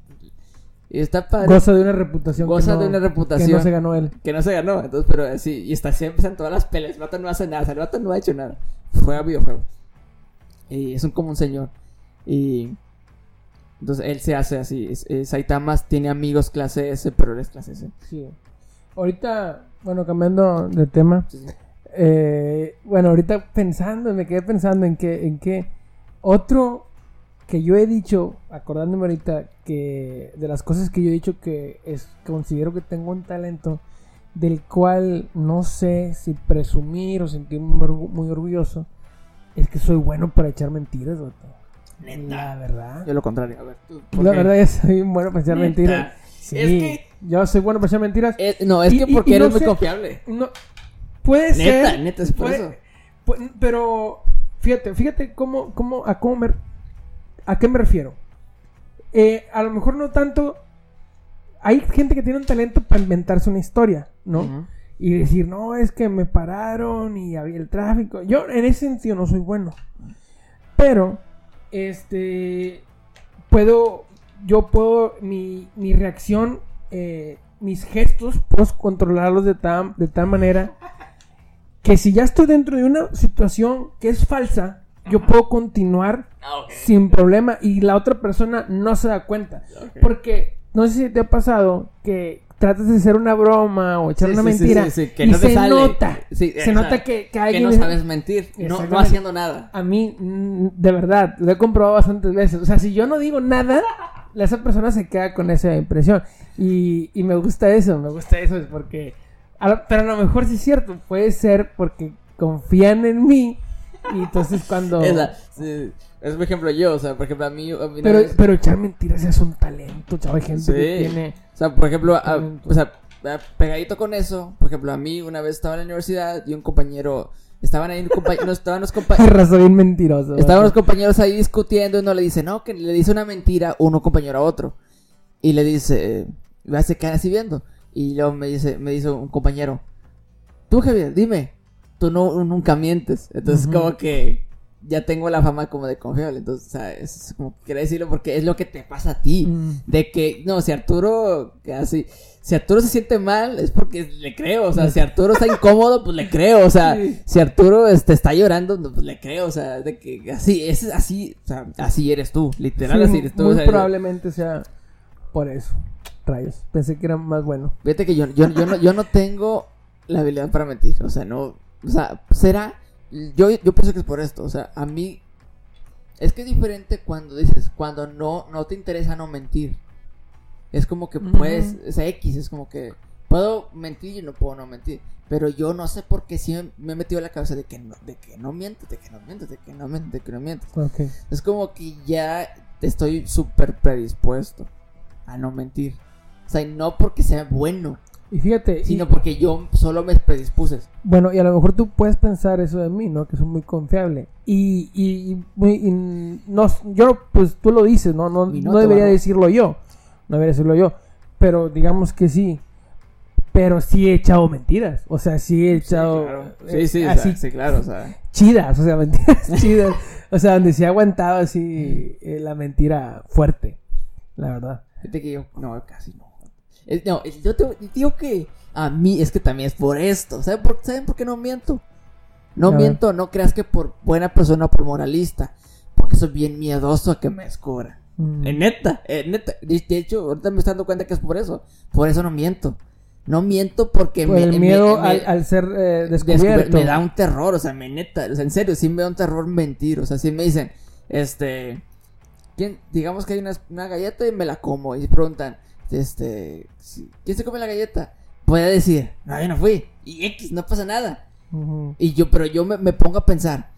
y está padre. Goza de una reputación. que Goza no- de una Que reputación. no se ganó él. Que no se ganó, entonces, pero así, y está siempre en todas las peleas. El vato no hace nada, el vato no ha hecho nada. Juega videojuegos. Y es un como un señor. Y. Entonces él se hace así. es- eh, Saitama tiene amigos clase S, pero él es clase S. Sí. Ahorita, bueno, cambiando de tema. Sí, sí. eh, bueno, ahorita pensando, me quedé pensando en que, en que otro que yo he dicho, acordándome ahorita que de las cosas que yo he dicho que es considero que tengo un talento del cual no sé si presumir o sentirme muy orgu- muy orgulloso, es que soy bueno para echar mentiras, vato. La verdad. Yo lo contrario, a ver. tú, ¿por La verdad, yo soy bueno para echar Neta. mentiras. Sí, Es que- yo soy bueno para echar mentiras. Eh, no, es Y- que porque y eres muy sé- confiable. No, puede Neta, ser. neta, es por puede- eso. pero fíjate, fíjate cómo, cómo, a cómo me, a qué me refiero. Eh, a lo mejor no tanto. Hay gente que tiene un talento para inventarse una historia, ¿no? Y decir, no, es que me pararon y había el tráfico. Yo en ese sentido no soy bueno. Pero, este, puedo, yo puedo, mi, mi reacción, eh, mis gestos, puedo controlarlos de tal, de tal manera que si ya estoy dentro de una situación que es falsa, yo puedo continuar Ah, sin problema y la otra persona no se da cuenta. Porque no sé si te ha pasado que tratas de hacer una broma o echar Sí, una sí, mentira sí, que y no se nota. Se nota que, que Que alguien no es- sabes mentir, no, no haciendo nada. A mí, de verdad, lo he comprobado bastantes veces. O sea, si yo no digo nada, esa persona se queda con esa impresión. Y, y me gusta eso, me gusta eso, es porque... a pero a lo mejor sí es cierto, puede ser porque confían en mí. Y entonces *laughs* cuando... Sí. Es por ejemplo yo, o sea, por ejemplo a mí, a mí Pero, vez- pero echar mentiras es un talento. Hay gente que tiene... O sea, por ejemplo, a- o sea, a- pegadito con eso, por ejemplo, a mí una vez estaba en la universidad y un compañero, estaban ahí, no, estaban los compañeros, *laughs* bien mentiroso. estaban los compañeros ahí discutiendo y uno le dice, no, que le dice una mentira uno compañero a otro. Y le dice, va se quedan así viendo. Y luego me dice, me dice un compañero, tú Javier, dime, tú no, nunca mientes. Entonces Ujú. como que ya tengo la fama como de confiable. Entonces, o sea, es como que quería decirlo porque es lo que te pasa a ti. Mm. De que, no, si Arturo, casi, si Arturo se siente mal, es porque le creo, o sea, si Arturo está incómodo, pues le creo, o sea, Sí. si Arturo este, está llorando, pues le creo, o sea, de que así, es así, o sea, así eres tú, literal, Sí, así eres tú. muy o sea, probablemente sea por eso. Rayos. Pensé que era más bueno. Fíjate que yo, yo, yo, no, yo no tengo la habilidad para mentir, o sea, no, o sea, será, yo, yo pienso que es por esto, o sea, a mí, es que es diferente cuando dices, cuando no, no te interesa no mentir, es como que puedes, es X, es como que puedo mentir y no puedo no mentir, pero yo no sé por qué sí me he metido en la cabeza de que no, de que no mientes, de que no mientes, de que no mientes, de que no mientes. Ok. Es como que ya estoy súper predispuesto a no mentir. O sea, y no porque sea bueno, Y fíjate, y- sino porque yo solo me predispuse. bueno, y a lo mejor tú puedes pensar eso de mí, ¿no? Que soy muy confiable. Y, y, y no, yo, pues tú lo dices, ¿no? No, no, debería decirlo yo. No debería decirlo yo. Pero digamos que sí. Pero sí he echado mentiras. O sea, sí he echado. Sí, eh, sí, o así sea, sí, claro, o sea. chidas, o sea, *laughs* mentiras *laughs* chidas. O sea, donde se ha aguantado así eh, la mentira fuerte. La verdad. Fíjate que yo, no, casi no. Es- no, es- yo te digo que a mí es que también es por esto. ¿Saben por, ¿saben por qué no miento? No A ver. miento, no creas que por buena persona o por moralista. Porque soy bien miedoso a que me descubran. Mm. Eh, neta, eh, neta. De hecho, ahorita me estoy dando cuenta que es por eso. Por eso no miento. No miento porque Por me, el me- miedo me- al, al ser eh, descubierto. me da un terror, o sea, me neta, o sea, en serio, sí me da un terror mentir, o sea, sí me dicen, este, ¿quién, digamos que hay una, una galleta y me la como y preguntan, este, ¿quién se come la galleta? Puede decir, no, yo no fui. Y X, no pasa nada. Y yo, pero yo me, me pongo a pensar,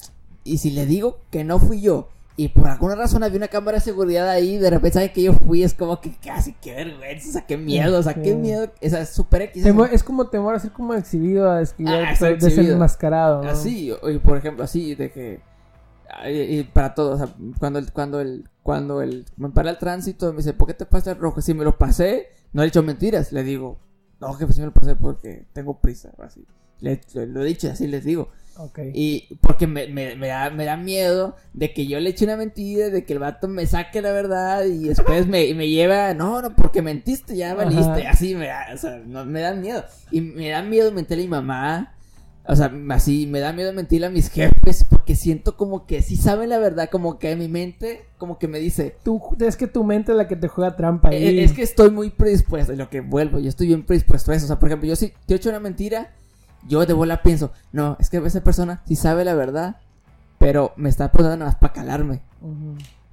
y si le digo que no fui yo, y por alguna razón había una cámara de seguridad ahí, de repente saben que yo fui, es como que casi, qué vergüenza, o sea, qué miedo, o sea, qué miedo, esa es súper X. Es como temor a ser como exhibido, a Ah, ser exhibido. desenmascarado. ¿no? Así, o- y por ejemplo, así, de que. Y, para todos, o sea, cuando el, cuando el, cuando el, me para el tránsito, me dice, ¿por qué te pasaste el rojo? Si me lo pasé, no he dicho mentiras, le digo, no, que sí me lo pasé porque tengo prisa, así. Le, lo he dicho, así les digo. Ok. Y porque me, me, me da, me da miedo de que yo le eche una mentira, de que el vato me saque la verdad y después me, me lleva, no, no, porque mentiste, ya valiste, así me da, o sea, no, me da miedo. Y me da miedo mentirle a mi mamá, o sea, así, me da miedo mentirle a mis jefes, porque siento como que sí saben la verdad, como que mi mente, como que me dice, Tú, es que tu mente es la que te juega trampa ahí. "Eh, es que estoy muy predispuesto, es lo que vuelvo, yo estoy bien predispuesto a eso, o sea, por ejemplo, yo si te he hecho una mentira, yo de bola pienso, no, es que esa persona sí sabe la verdad, pero me está preguntando nada más para calarme.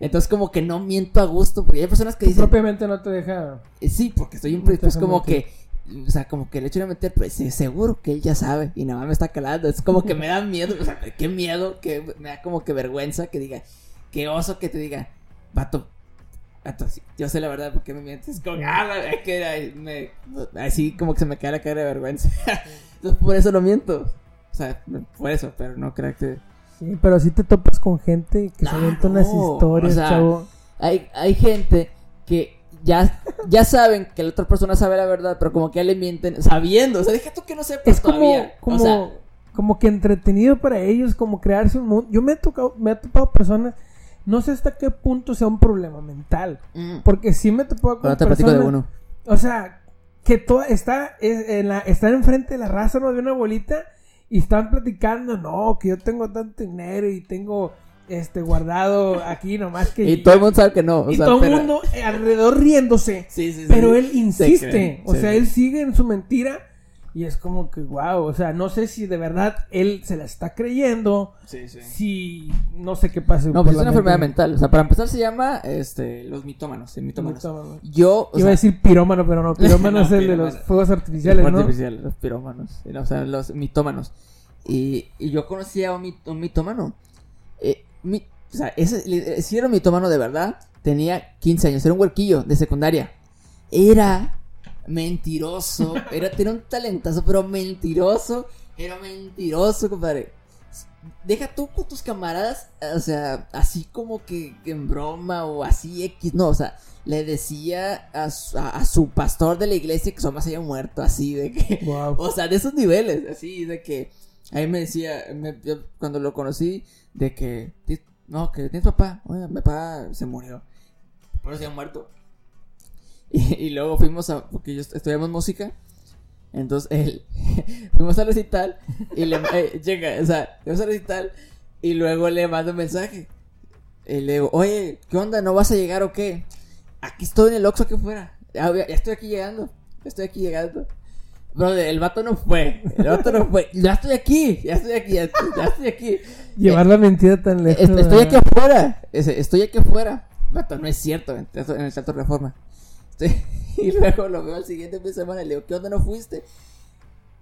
Entonces como que no miento a gusto, porque hay personas que dicen, propiamente no te deja. eh, sí, porque estoy No te predispuesto, deja como mentir. que, o sea, como que le echo una mentira, pero sí, seguro que él ya sabe y nada más me está calando. Es como que me da miedo, o sea, qué miedo, que me da como que vergüenza que diga, qué oso que te diga, vato, vato, sí, yo sé la verdad, ¿por qué me mientes? Como, ah, la- es que ay, me, así como que se me cae la cara de vergüenza. *laughs* Entonces por eso lo miento. O sea, por eso, pero no creo que... Sí, pero si te topas con gente que se Claro, avienta unas historias, o sea, chavo. hay, hay gente que ya, ya saben que la otra persona sabe la verdad, pero como que ya le mienten sabiendo. O sea, deja tú que no sepas Es como, todavía. como, O sea, como que entretenido para ellos, como crearse un mundo. Yo me he tocado, me he topado personas, no sé hasta qué punto sea un problema mental. mm, Porque sí me he topado con ahora te platico de personas, uno. o sea, que toda, está, es- en la, están enfrente de la raza, ¿no? De una bolita y están platicando, no, que yo tengo tanto dinero y tengo este guardado aquí nomás que... Y todo el mundo sabe que no. o y sea, todo el pero- mundo alrededor riéndose. Sí, sí, sí. Pero él insiste, o sea, él sigue en su mentira y es como que, wow, o sea, no sé si de verdad él se la está creyendo, Sí, sí. si no sé qué pasa. No, pues es una enfermedad mental. O sea, para empezar se llama este, los mitómanos. sí, mitómanos. Mitómano. Yo, o Iba a decir pirómano, pero no, *laughs* pirómano No, es el de los fuegos artificiales, los ¿no? artificiales, los pirómanos. O sea, los mitómanos. Y, y yo conocí a un, mit- un mitómano. Mi- o sea, ese, si era un mitómano de verdad, tenía 15 años, era un huerquillo de secundaria. Era mentiroso, *laughs* era, tenía un talentazo, pero mentiroso, era mentiroso, compadre. Deja tú con tus camaradas, o sea, así como que en broma o así X, no, o sea, le decía a su, a- a su pastor de la iglesia que su mamá se había muerto, así de que, Wow. *laughs* o sea, de esos niveles, así de que, ahí me decía, me- yo cuando lo conocí, de que, "Ti- no, que tienes papá, oye, mi papá se murió, por eso se había muerto. *laughs* Y, luego fuimos a, porque yo est- estudiamos música, entonces él, *laughs* fuimos al recital y le, eh, llega, o sea, fuimos al recital y luego le mando un mensaje. Y le digo, oye, ¿qué onda? ¿No vas a llegar o qué? Aquí estoy en el Oxxo aquí fuera. Ya, ya estoy aquí llegando. Estoy aquí llegando. Brother, el vato no fue. El vato no fue. Ya estoy aquí. Ya estoy aquí. Ya, ya estoy aquí. Llevar la mentira tan lejos. Est- estoy aquí afuera. Estoy aquí afuera. Vato, no es cierto. En el Teatro Reforma. Estoy- *laughs* Y luego lo veo al siguiente fin de semana y le digo, ¿qué onda no fuiste?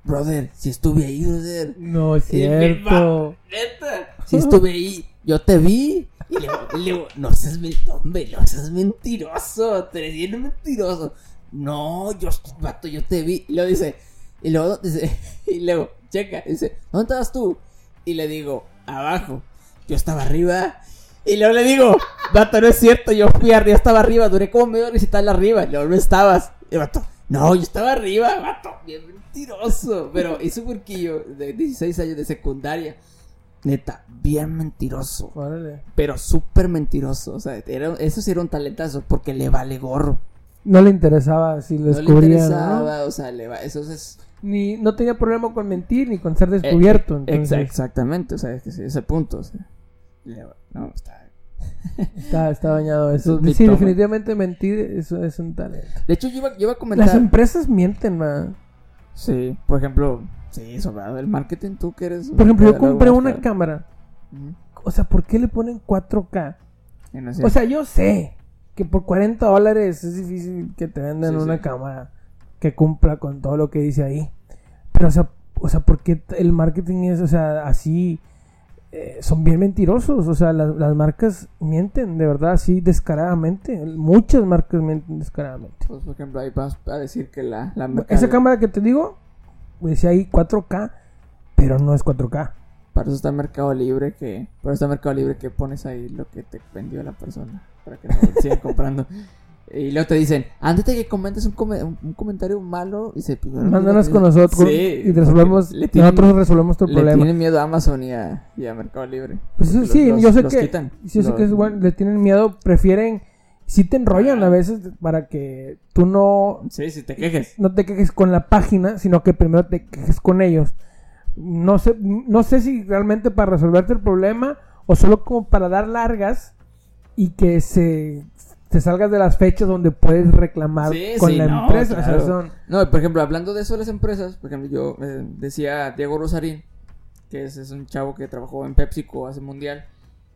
Brother, si estuve ahí, brother. No es cierto. Neta. Si estuve ahí, yo te vi. Y le digo, no seas hombre, no seas mentiroso. Te eres bien mentiroso. No, yo, vato, yo te vi. Y luego dice, y luego dice, *laughs* y luego, checa, dice, ¿dónde estabas tú? Y le digo, abajo. Yo estaba arriba. Y luego le digo, vato, no es cierto, yo fui arriba, estaba arriba, duré como medio recital arriba. Y luego no estabas. Y vato, no, yo estaba arriba, vato, bien mentiroso. Pero es un burquillo de 16 años de secundaria. Neta, bien mentiroso. Órale. Pero súper mentiroso. O sea, era, eso sí era un talentazo porque le vale gorro. No le interesaba si lo No le descubrían. ¿no? interesaba, o sea, le va, eso es... Ni, no tenía problema con mentir ni con ser descubierto. Eh, entonces, exa- exactamente, o sea, es que sí, ese punto. o sea, le no, está... *laughs* Está, está dañado eso. Es Sí, definitivamente mentir eso es un talento. De hecho, yo iba, yo iba a comentar... Las empresas mienten, man. Sí, por ejemplo, sí, eso, el marketing, tú que eres... Por ejemplo, yo compré una cámara. O sea, ¿por qué le ponen 4K? Y no es O sea, yo sé que por 40 dólares es difícil que te vendan Sí, una sí. cámara que cumpla con todo lo que dice ahí. Pero, o sea, o sea ¿por qué el marketing es, o sea, así? eh, son bien mentirosos. O sea, las, las marcas mienten, de verdad, así descaradamente. Muchas marcas mienten descaradamente. Pues, por ejemplo, ahí vamos a decir que la, la Esa cámara que te digo, decía ahí 4K, pero no es 4K. Para eso está Mercado Libre que... Para eso está Mercado Libre que pones ahí lo que te vendió la persona. Para que no sigan comprando. Y luego te dicen, antes de que comentes un, come- un- comentario malo, dice, pues, bueno, Mándanos pues, con nosotros Sí, y resolvemos, le tienen- nosotros resolvemos tu Le problema. tienen miedo a Amazon y a, y a Mercado Libre. Pues sí, Los- sí, los- yo sé los que, quitan. yo sé Los- que es bueno, le tienen miedo, prefieren, si te enrollan a veces para que tú no, Sí, si te quejes. no te quejes con la página, sino que primero te quejes con ellos. No sé, no sé si realmente para resolverte el problema o solo como para dar largas y que se te salgas de las fechas donde puedes reclamar Sí, con sí, la no, empresa. O sea, son- No, por ejemplo, hablando de eso de las empresas, por ejemplo, yo eh, decía Diego Rosarín, que es, es un chavo que trabajó en PepsiCo hace mundial.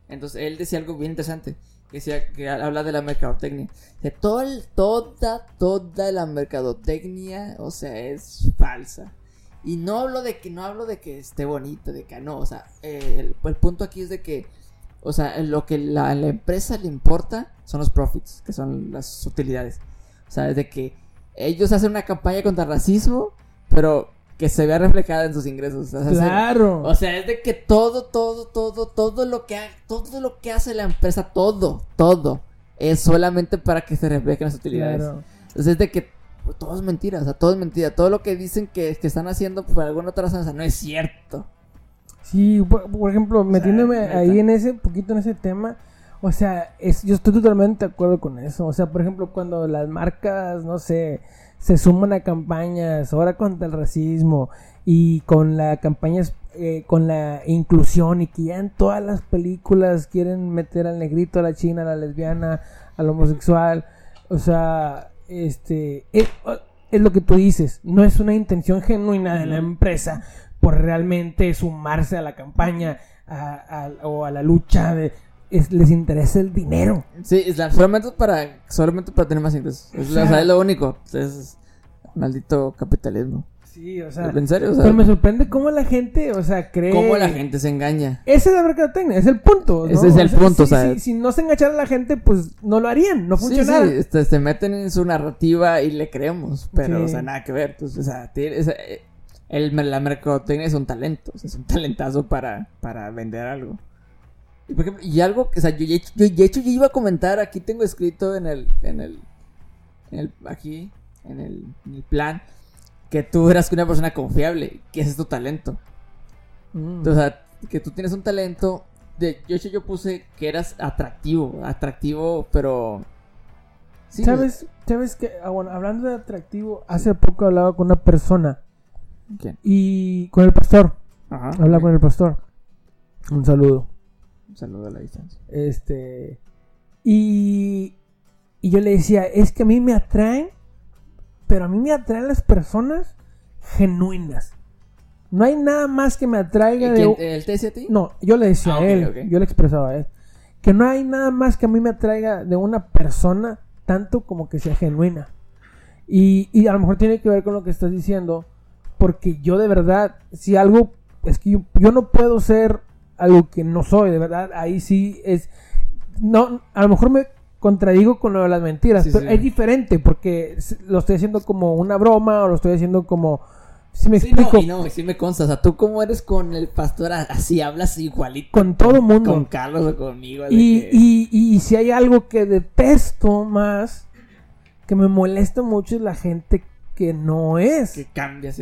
Entonces, él decía algo bien interesante, que decía que ha- habla de la mercadotecnia. Que todo el- toda, toda la mercadotecnia, o sea, es falsa. Y no hablo de que no hablo de que esté bonito, de que no, o sea, eh, el, el punto aquí es de que o sea, lo que la, la empresa le importa son los profits, que son las utilidades. O sea, es de que ellos hacen una campaña contra el racismo, pero que se vea reflejada en sus ingresos. O sea, es- Claro. o sea, es de que todo, todo, todo, todo lo que ha- todo lo que hace la empresa, todo, todo, es solamente para que se reflejen las utilidades. claro. Entonces es de que pues, todo es mentira, o sea, todo es mentira. Todo lo que dicen que, que están haciendo por alguna otra razón, o sea, no es cierto. Sí, por, por ejemplo, metiéndome ahí en ese poquito en ese tema, o sea, es, yo estoy totalmente de acuerdo con eso. O sea, por ejemplo, cuando las marcas, no sé, se suman a campañas ahora contra el racismo y con la campañas eh, con la inclusión y que ya en todas las películas quieren meter al negrito, a la china, a la lesbiana, al homosexual, o sea, este es, es lo que tú dices, no es una intención genuina de la empresa por realmente sumarse a la campaña a- a- o a la lucha de es- les interesa el dinero. Sí, es la- solamente para solamente para tener más ingresos. Es, O sea- o sea, es lo único. Es maldito capitalismo. Sí, o sea, en serio, o sea, pero me sorprende cómo la gente, o sea, cree cómo la gente se engaña. Esa es la mercadotecnia, es el punto. ¿no? Ese es el punto, si, o sea- si- si no se enganchara la gente, pues no lo harían, no Sí, funcionara. sí, este, se meten en su narrativa y le creemos, pero, Sí. o sea, nada que ver. Pues, o sea, tiene- eh, el, la mercadotecnia es un talento, o sea, es un talentazo para, para vender algo. Y, por ejemplo, y algo, que, o sea, yo, yo, yo- de hecho yo iba a comentar, aquí tengo escrito en el, en el, en el aquí, en el, en el plan, que tú eras una persona confiable, que ese es tu talento. Mm. O sea, que tú tienes un talento. De, yo, yo puse que eras atractivo, atractivo, pero. Sí, ¿Sabes? ¿Sabes que ah, bueno, hablando de atractivo, hace poco hablaba con una persona ¿Quién? y con el pastor. Ajá. Hablaba con el pastor. Un saludo. Un saludo a la distancia. Este. Y. Y yo le decía, es que a mí me atraen, pero a mí me atraen las personas genuinas. No hay nada más que me atraiga de. ¿Quién, ¿Él te decía a ti? No, yo le decía Ah, a él, yo le expresaba a él, que no hay nada más que a mí me atraiga de una persona tanto como que sea genuina. Y, y a lo mejor tiene que ver con lo que estás diciendo, porque yo de verdad, si algo, es que yo, yo no puedo ser algo que no soy, de verdad, ahí sí es, no, a lo mejor me contradigo con lo de las mentiras, Sí, pero sí. es diferente, porque lo estoy haciendo como una broma o lo estoy haciendo como, si me Sí, explico, no, y no, y sí me consta. O sea, tú como eres con el pastor, así hablas igualito. con todo mundo. Con Carlos o conmigo. Y, que- y, y si hay algo que detesto más, que me molesta mucho, es la gente que no es. que cambia.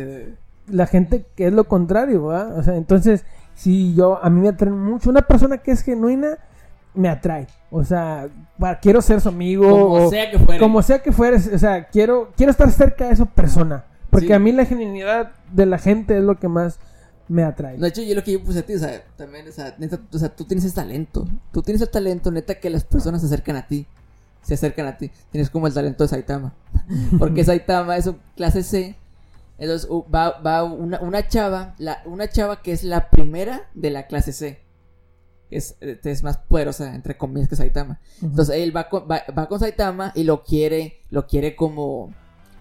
La gente que es lo contrario, ¿verdad? O sea, entonces, si yo, a mí me atrae mucho, una persona que es genuina, me atrae. O sea, para- quiero ser su amigo. Como o- sea que fuera. como sea que fueres, o sea, quiero, quiero estar cerca de esa persona. Porque Sí. a mí la genuinidad de la gente es lo que más me atrae. De hecho, yo lo que yo puse a ti, o sea, también, o sea, neta, o sea, tú tienes ese talento. Tú tienes el talento, neta, que las personas se acercan a ti. Se acercan a ti. Tienes como el talento de Saitama. *laughs* Porque Saitama es un clase C. Entonces va, va una, una chava, la, una chava que es la primera de la clase C. es, es más poderosa, entre comillas, que Saitama. Entonces él va con, va, va con Saitama y lo quiere, lo quiere como,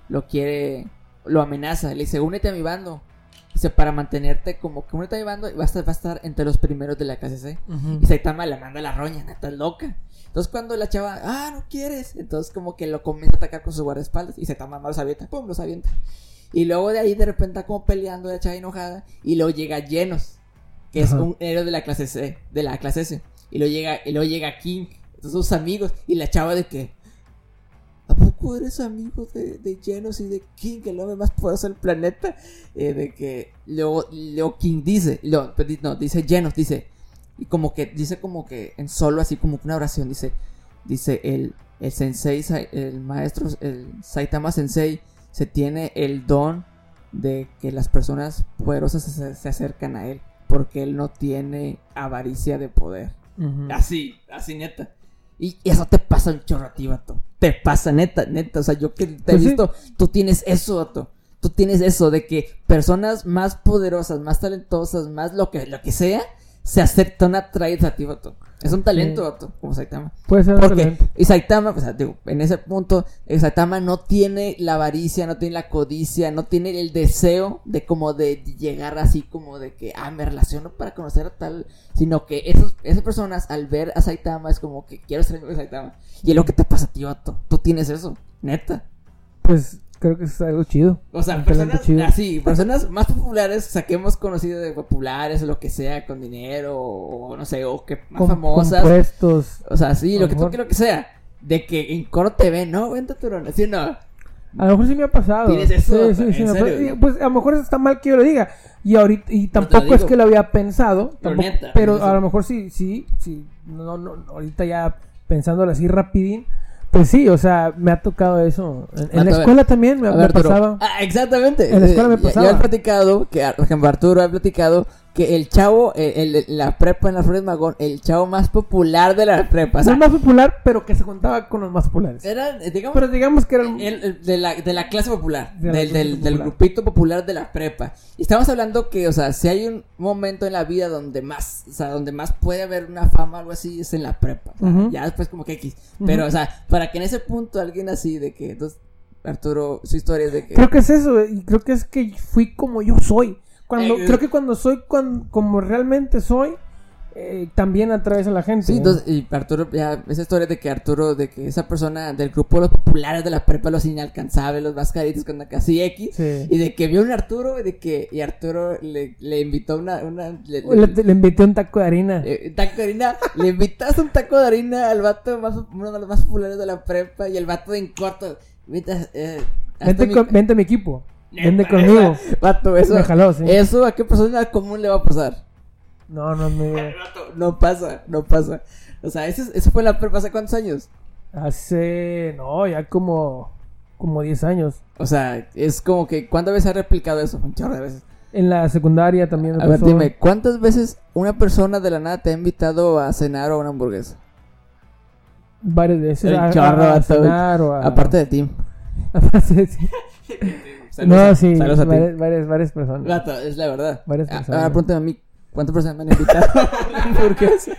lo quiere, lo amenaza. Le dice, únete a mi bando. Dice, para mantenerte como que mi bando y vas a, va a estar entre los primeros de la clase C. Ujú. Y Saitama le manda la roña, neta loca. Entonces cuando la chava, ah, no quieres. Entonces como que lo comienza a atacar con sus guardaespaldas. Y Saitama más los avienta, pum, los avienta. Y luego de ahí de repente está como peleando la chava enojada. Y luego llega Llenos, que es un héroe de la clase C, de la clase S. Y luego llega, y luego llega King, sus amigos. Y la chava de que, ¿a poco eres amigo de, de Genos y de King, el hombre más poderoso del planeta? Eh, de que luego, luego King dice, lo- no, dice Genos, dice, y como que, dice como que en solo así como que una oración, dice, dice el, el sensei, el maestro, el Saitama sensei, se tiene el don de que las personas poderosas se, se acercan a él, porque él no tiene avaricia de poder. Ujú. Así, así neta. Y eso te pasa un chorro a ti, vato. Te pasa, neta, neta. O sea, yo que te he Pues sí. visto, tú tienes eso, vato. Tú tienes eso de que personas más poderosas, más talentosas, más lo que, lo que sea, se aceptan a traer a ti, vato. Es un talento, vato, como Saitama. Puede ser Porque, talento. y Saitama, o sea, digo, en ese punto, eh, Saitama no tiene la avaricia, no tiene la codicia, no tiene el deseo de como de llegar así como de que, ah, me relaciono para conocer a tal, sino que esos, esas personas al ver a Saitama es como que quiero ser amigo de Saitama. Y es lo que te pasa a ti, vato. Tú tienes eso, neta. Pues creo que es algo chido. O sea, personas así, personas más populares, o sea, que hemos conocido de populares o lo que sea, con dinero o, no sé, o que más Con- famosas. Compuestos. O sea, sí, lo lo que tú quiero que sea. De que en coro te ven, no, vente turón. Así no. A lo mejor sí me ha pasado. ¿Tienes eso? Sí, sí, sí. ¿En me serio? Pues a lo mejor está mal que yo lo diga. Y ahorita, y lo tampoco es que lo había pensado. Pero tampoco- neta, pero a lo mejor sí, sí, sí. No, no, ahorita ya pensándolo así rapidín. Pues sí, o sea, me ha tocado eso. En, la escuela también me, me ver, Arturo. pasaba. Ah, exactamente. En la escuela me Eh, ya- pasaba. Ya he platicado, que, por ejemplo, Arturo ha platicado que el chavo, eh, el, el- la prepa en la Flores Magón, el chavo más popular de la prepa. O No el más popular, pero que se contaba con los más populares. era, eh, digamos, Pero digamos que era el- el- de, la, de la clase popular, De la del, clase del, grupito popular de la prepa. Y estamos hablando que, o sea, si hay un momento en la vida donde más, o sea, donde más puede haber una fama o algo así, es en la prepa. Ya después como que X. Pero, o sea, para que en ese punto alguien así de que, entonces, Arturo, su historia es de que... Creo que es eso, y creo que es que fui como yo soy. Cuando, Eh, creo que cuando soy como realmente soy, eh, también atraes a la gente. Sí, entonces, y Arturo, ya, esa historia de que Arturo, de que esa persona del grupo de los populares de la prepa, los inalcanzables, los mascaritos con la casi X, Sí. y de que vio un Arturo, y de que, y Arturo le, le invitó una, una, le, Le, le invité un taco de harina. eh, taco de harina, le invitaste un taco de harina al vato más, uno de los más populares de la prepa, y el vato en corto, "Vente, eh, vente, mi- con- vente a mi equipo. Neta, conmigo. *laughs* Vato, eso, Me jaló, sí. eso a qué persona común le va a pasar. No, no me. *laughs* Vato, No pasa, no pasa. O sea, eso, eso fue la prepa hace cuántos años. Hace. No, ya como. Como 10 años. O sea, es como que ¿cuántas veces ha replicado eso? Un chorro de veces. En la secundaria también me A ver, dime, ¿cuántas veces una persona de la nada te ha invitado a cenar o a una hamburguesa? Varias veces. El a, chorro, a, a vato. cenar o a- Aparte de ti. *laughs* Aparte, sí. Saludos no, sí. Saludos a ti. varias, varias, personas. Es la verdad. Varias Ah, personas. Ahora pregúntame a mí, ¿cuántas personas me han invitado *laughs* hamburguesa?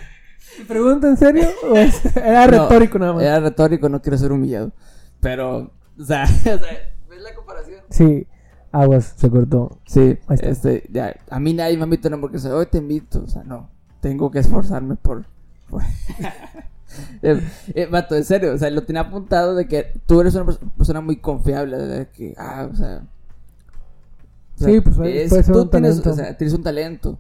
¿Pregunta en serio? ¿O es- Era No, retórico nada más. Era retórico, no quiero ser humillado. Pero, o sea, *laughs* o sea, ¿ves la comparación? Sí. Aguas, se cortó. Sí, este, ya, a mí nadie me invita a una hamburguesa. Hoy te invito, o sea, no. Tengo que esforzarme por. por- *laughs* *laughs* eh, vato, en serio, o sea, lo tenía apuntado de que tú eres una pers- persona muy confiable, de que, ah, o sea. o sea, Sí, pues, puede- puede ser tú un tienes, talento. o sea, tienes un talento.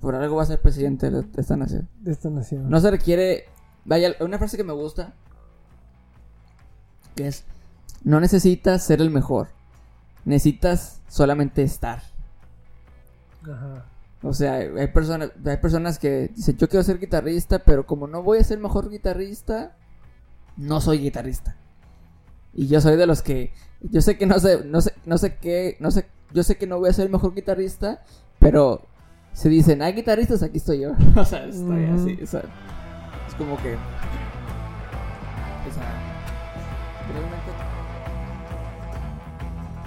Por algo vas a ser presidente de de esta nación. De esta nación. No se requiere. Vaya, una frase que me gusta. Que es: No necesitas ser el mejor. Necesitas solamente estar. Ajá. O sea, hay personas, hay personas que dicen, yo quiero ser guitarrista, pero como no voy a ser mejor guitarrista, no soy guitarrista. Y yo soy de los que, yo sé que no sé, no sé, no sé qué, no sé, yo sé que no voy a ser el mejor guitarrista, pero se dicen, hay guitarristas, aquí estoy yo. *laughs* o sea, estoy así, o sea, es como que, o sea, realmente.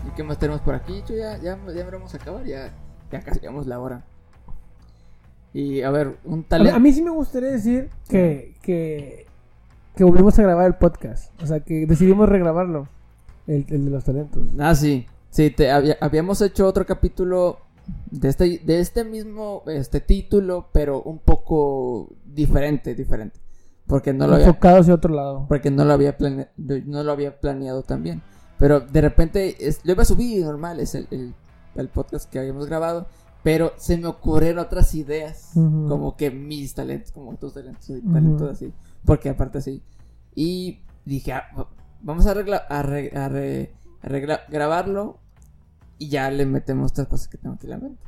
¿Y qué más tenemos por aquí? Yo ya, ya, ya vamos a acabar, ya, ya casi llegamos la hora. Y a ver, un talento. a mí sí me gustaría decir que, que, que volvimos a grabar el podcast. O sea, que decidimos regrabarlo. El, el de los talentos. Ah, sí. Sí, te, había- habíamos hecho otro capítulo de este, de este mismo este título, pero un poco diferente, diferente. Porque no lo había, Enfocado hacia otro lado. porque no lo había plane- no lo había planeado también. Pero de repente es- lo iba a subir normal, es el, el, el podcast que habíamos grabado. Pero se me ocurrieron otras ideas, como que mis talentos, como tus talentos, y talentos así. Porque aparte así. Y dije, ah, va- vamos a, arregla- a, re- a re- a regla- grabarlo y ya le metemos otras cosas que tengo aquí en la mente.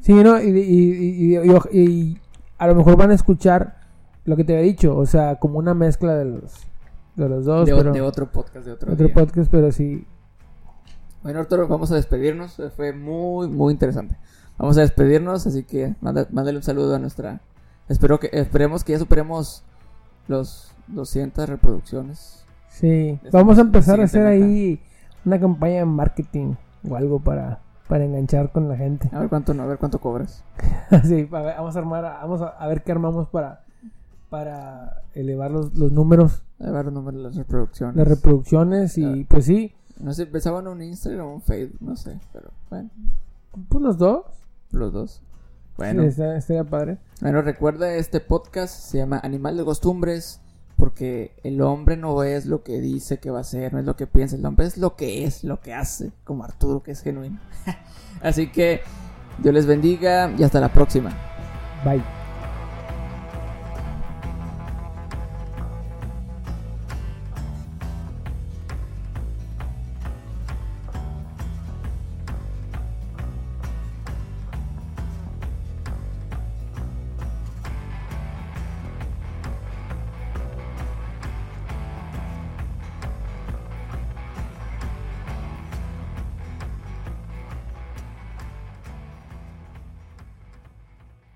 Sí, ¿no? Y, y, y- a lo mejor van a escuchar lo que te había dicho. O sea, como una mezcla de los, de los dos. De, pero, de otro podcast, de otro, otro día. podcast, pero sí. Bueno, Arturo, vamos a despedirnos. Fue muy, muy interesante. Vamos a despedirnos, así que mándale un saludo a nuestra... Espero que, esperemos que ya superemos los 200 reproducciones. Sí. Esa Vamos a empezar a hacer ahí una campaña de marketing o algo para, para enganchar con la gente. A ver cuánto, a ver cuánto cobras. *laughs* sí, a ver, vamos a armar, vamos a, a ver qué armamos para, para elevar los, los números, A ver el número de las reproducciones. las reproducciones y Ah. pues sí, No sé, pensaban en un Instagram o un Facebook, no sé, pero bueno, pues los dos. los dos. Bueno, Sí, estaría padre. bueno, recuerda este podcast se llama Animal de Costumbres porque el hombre no es lo que dice que va a ser, no es lo que piensa, el hombre es lo que es, lo que hace, como Arturo que es genuino. *laughs* Así que Dios les bendiga y hasta la próxima. Bye.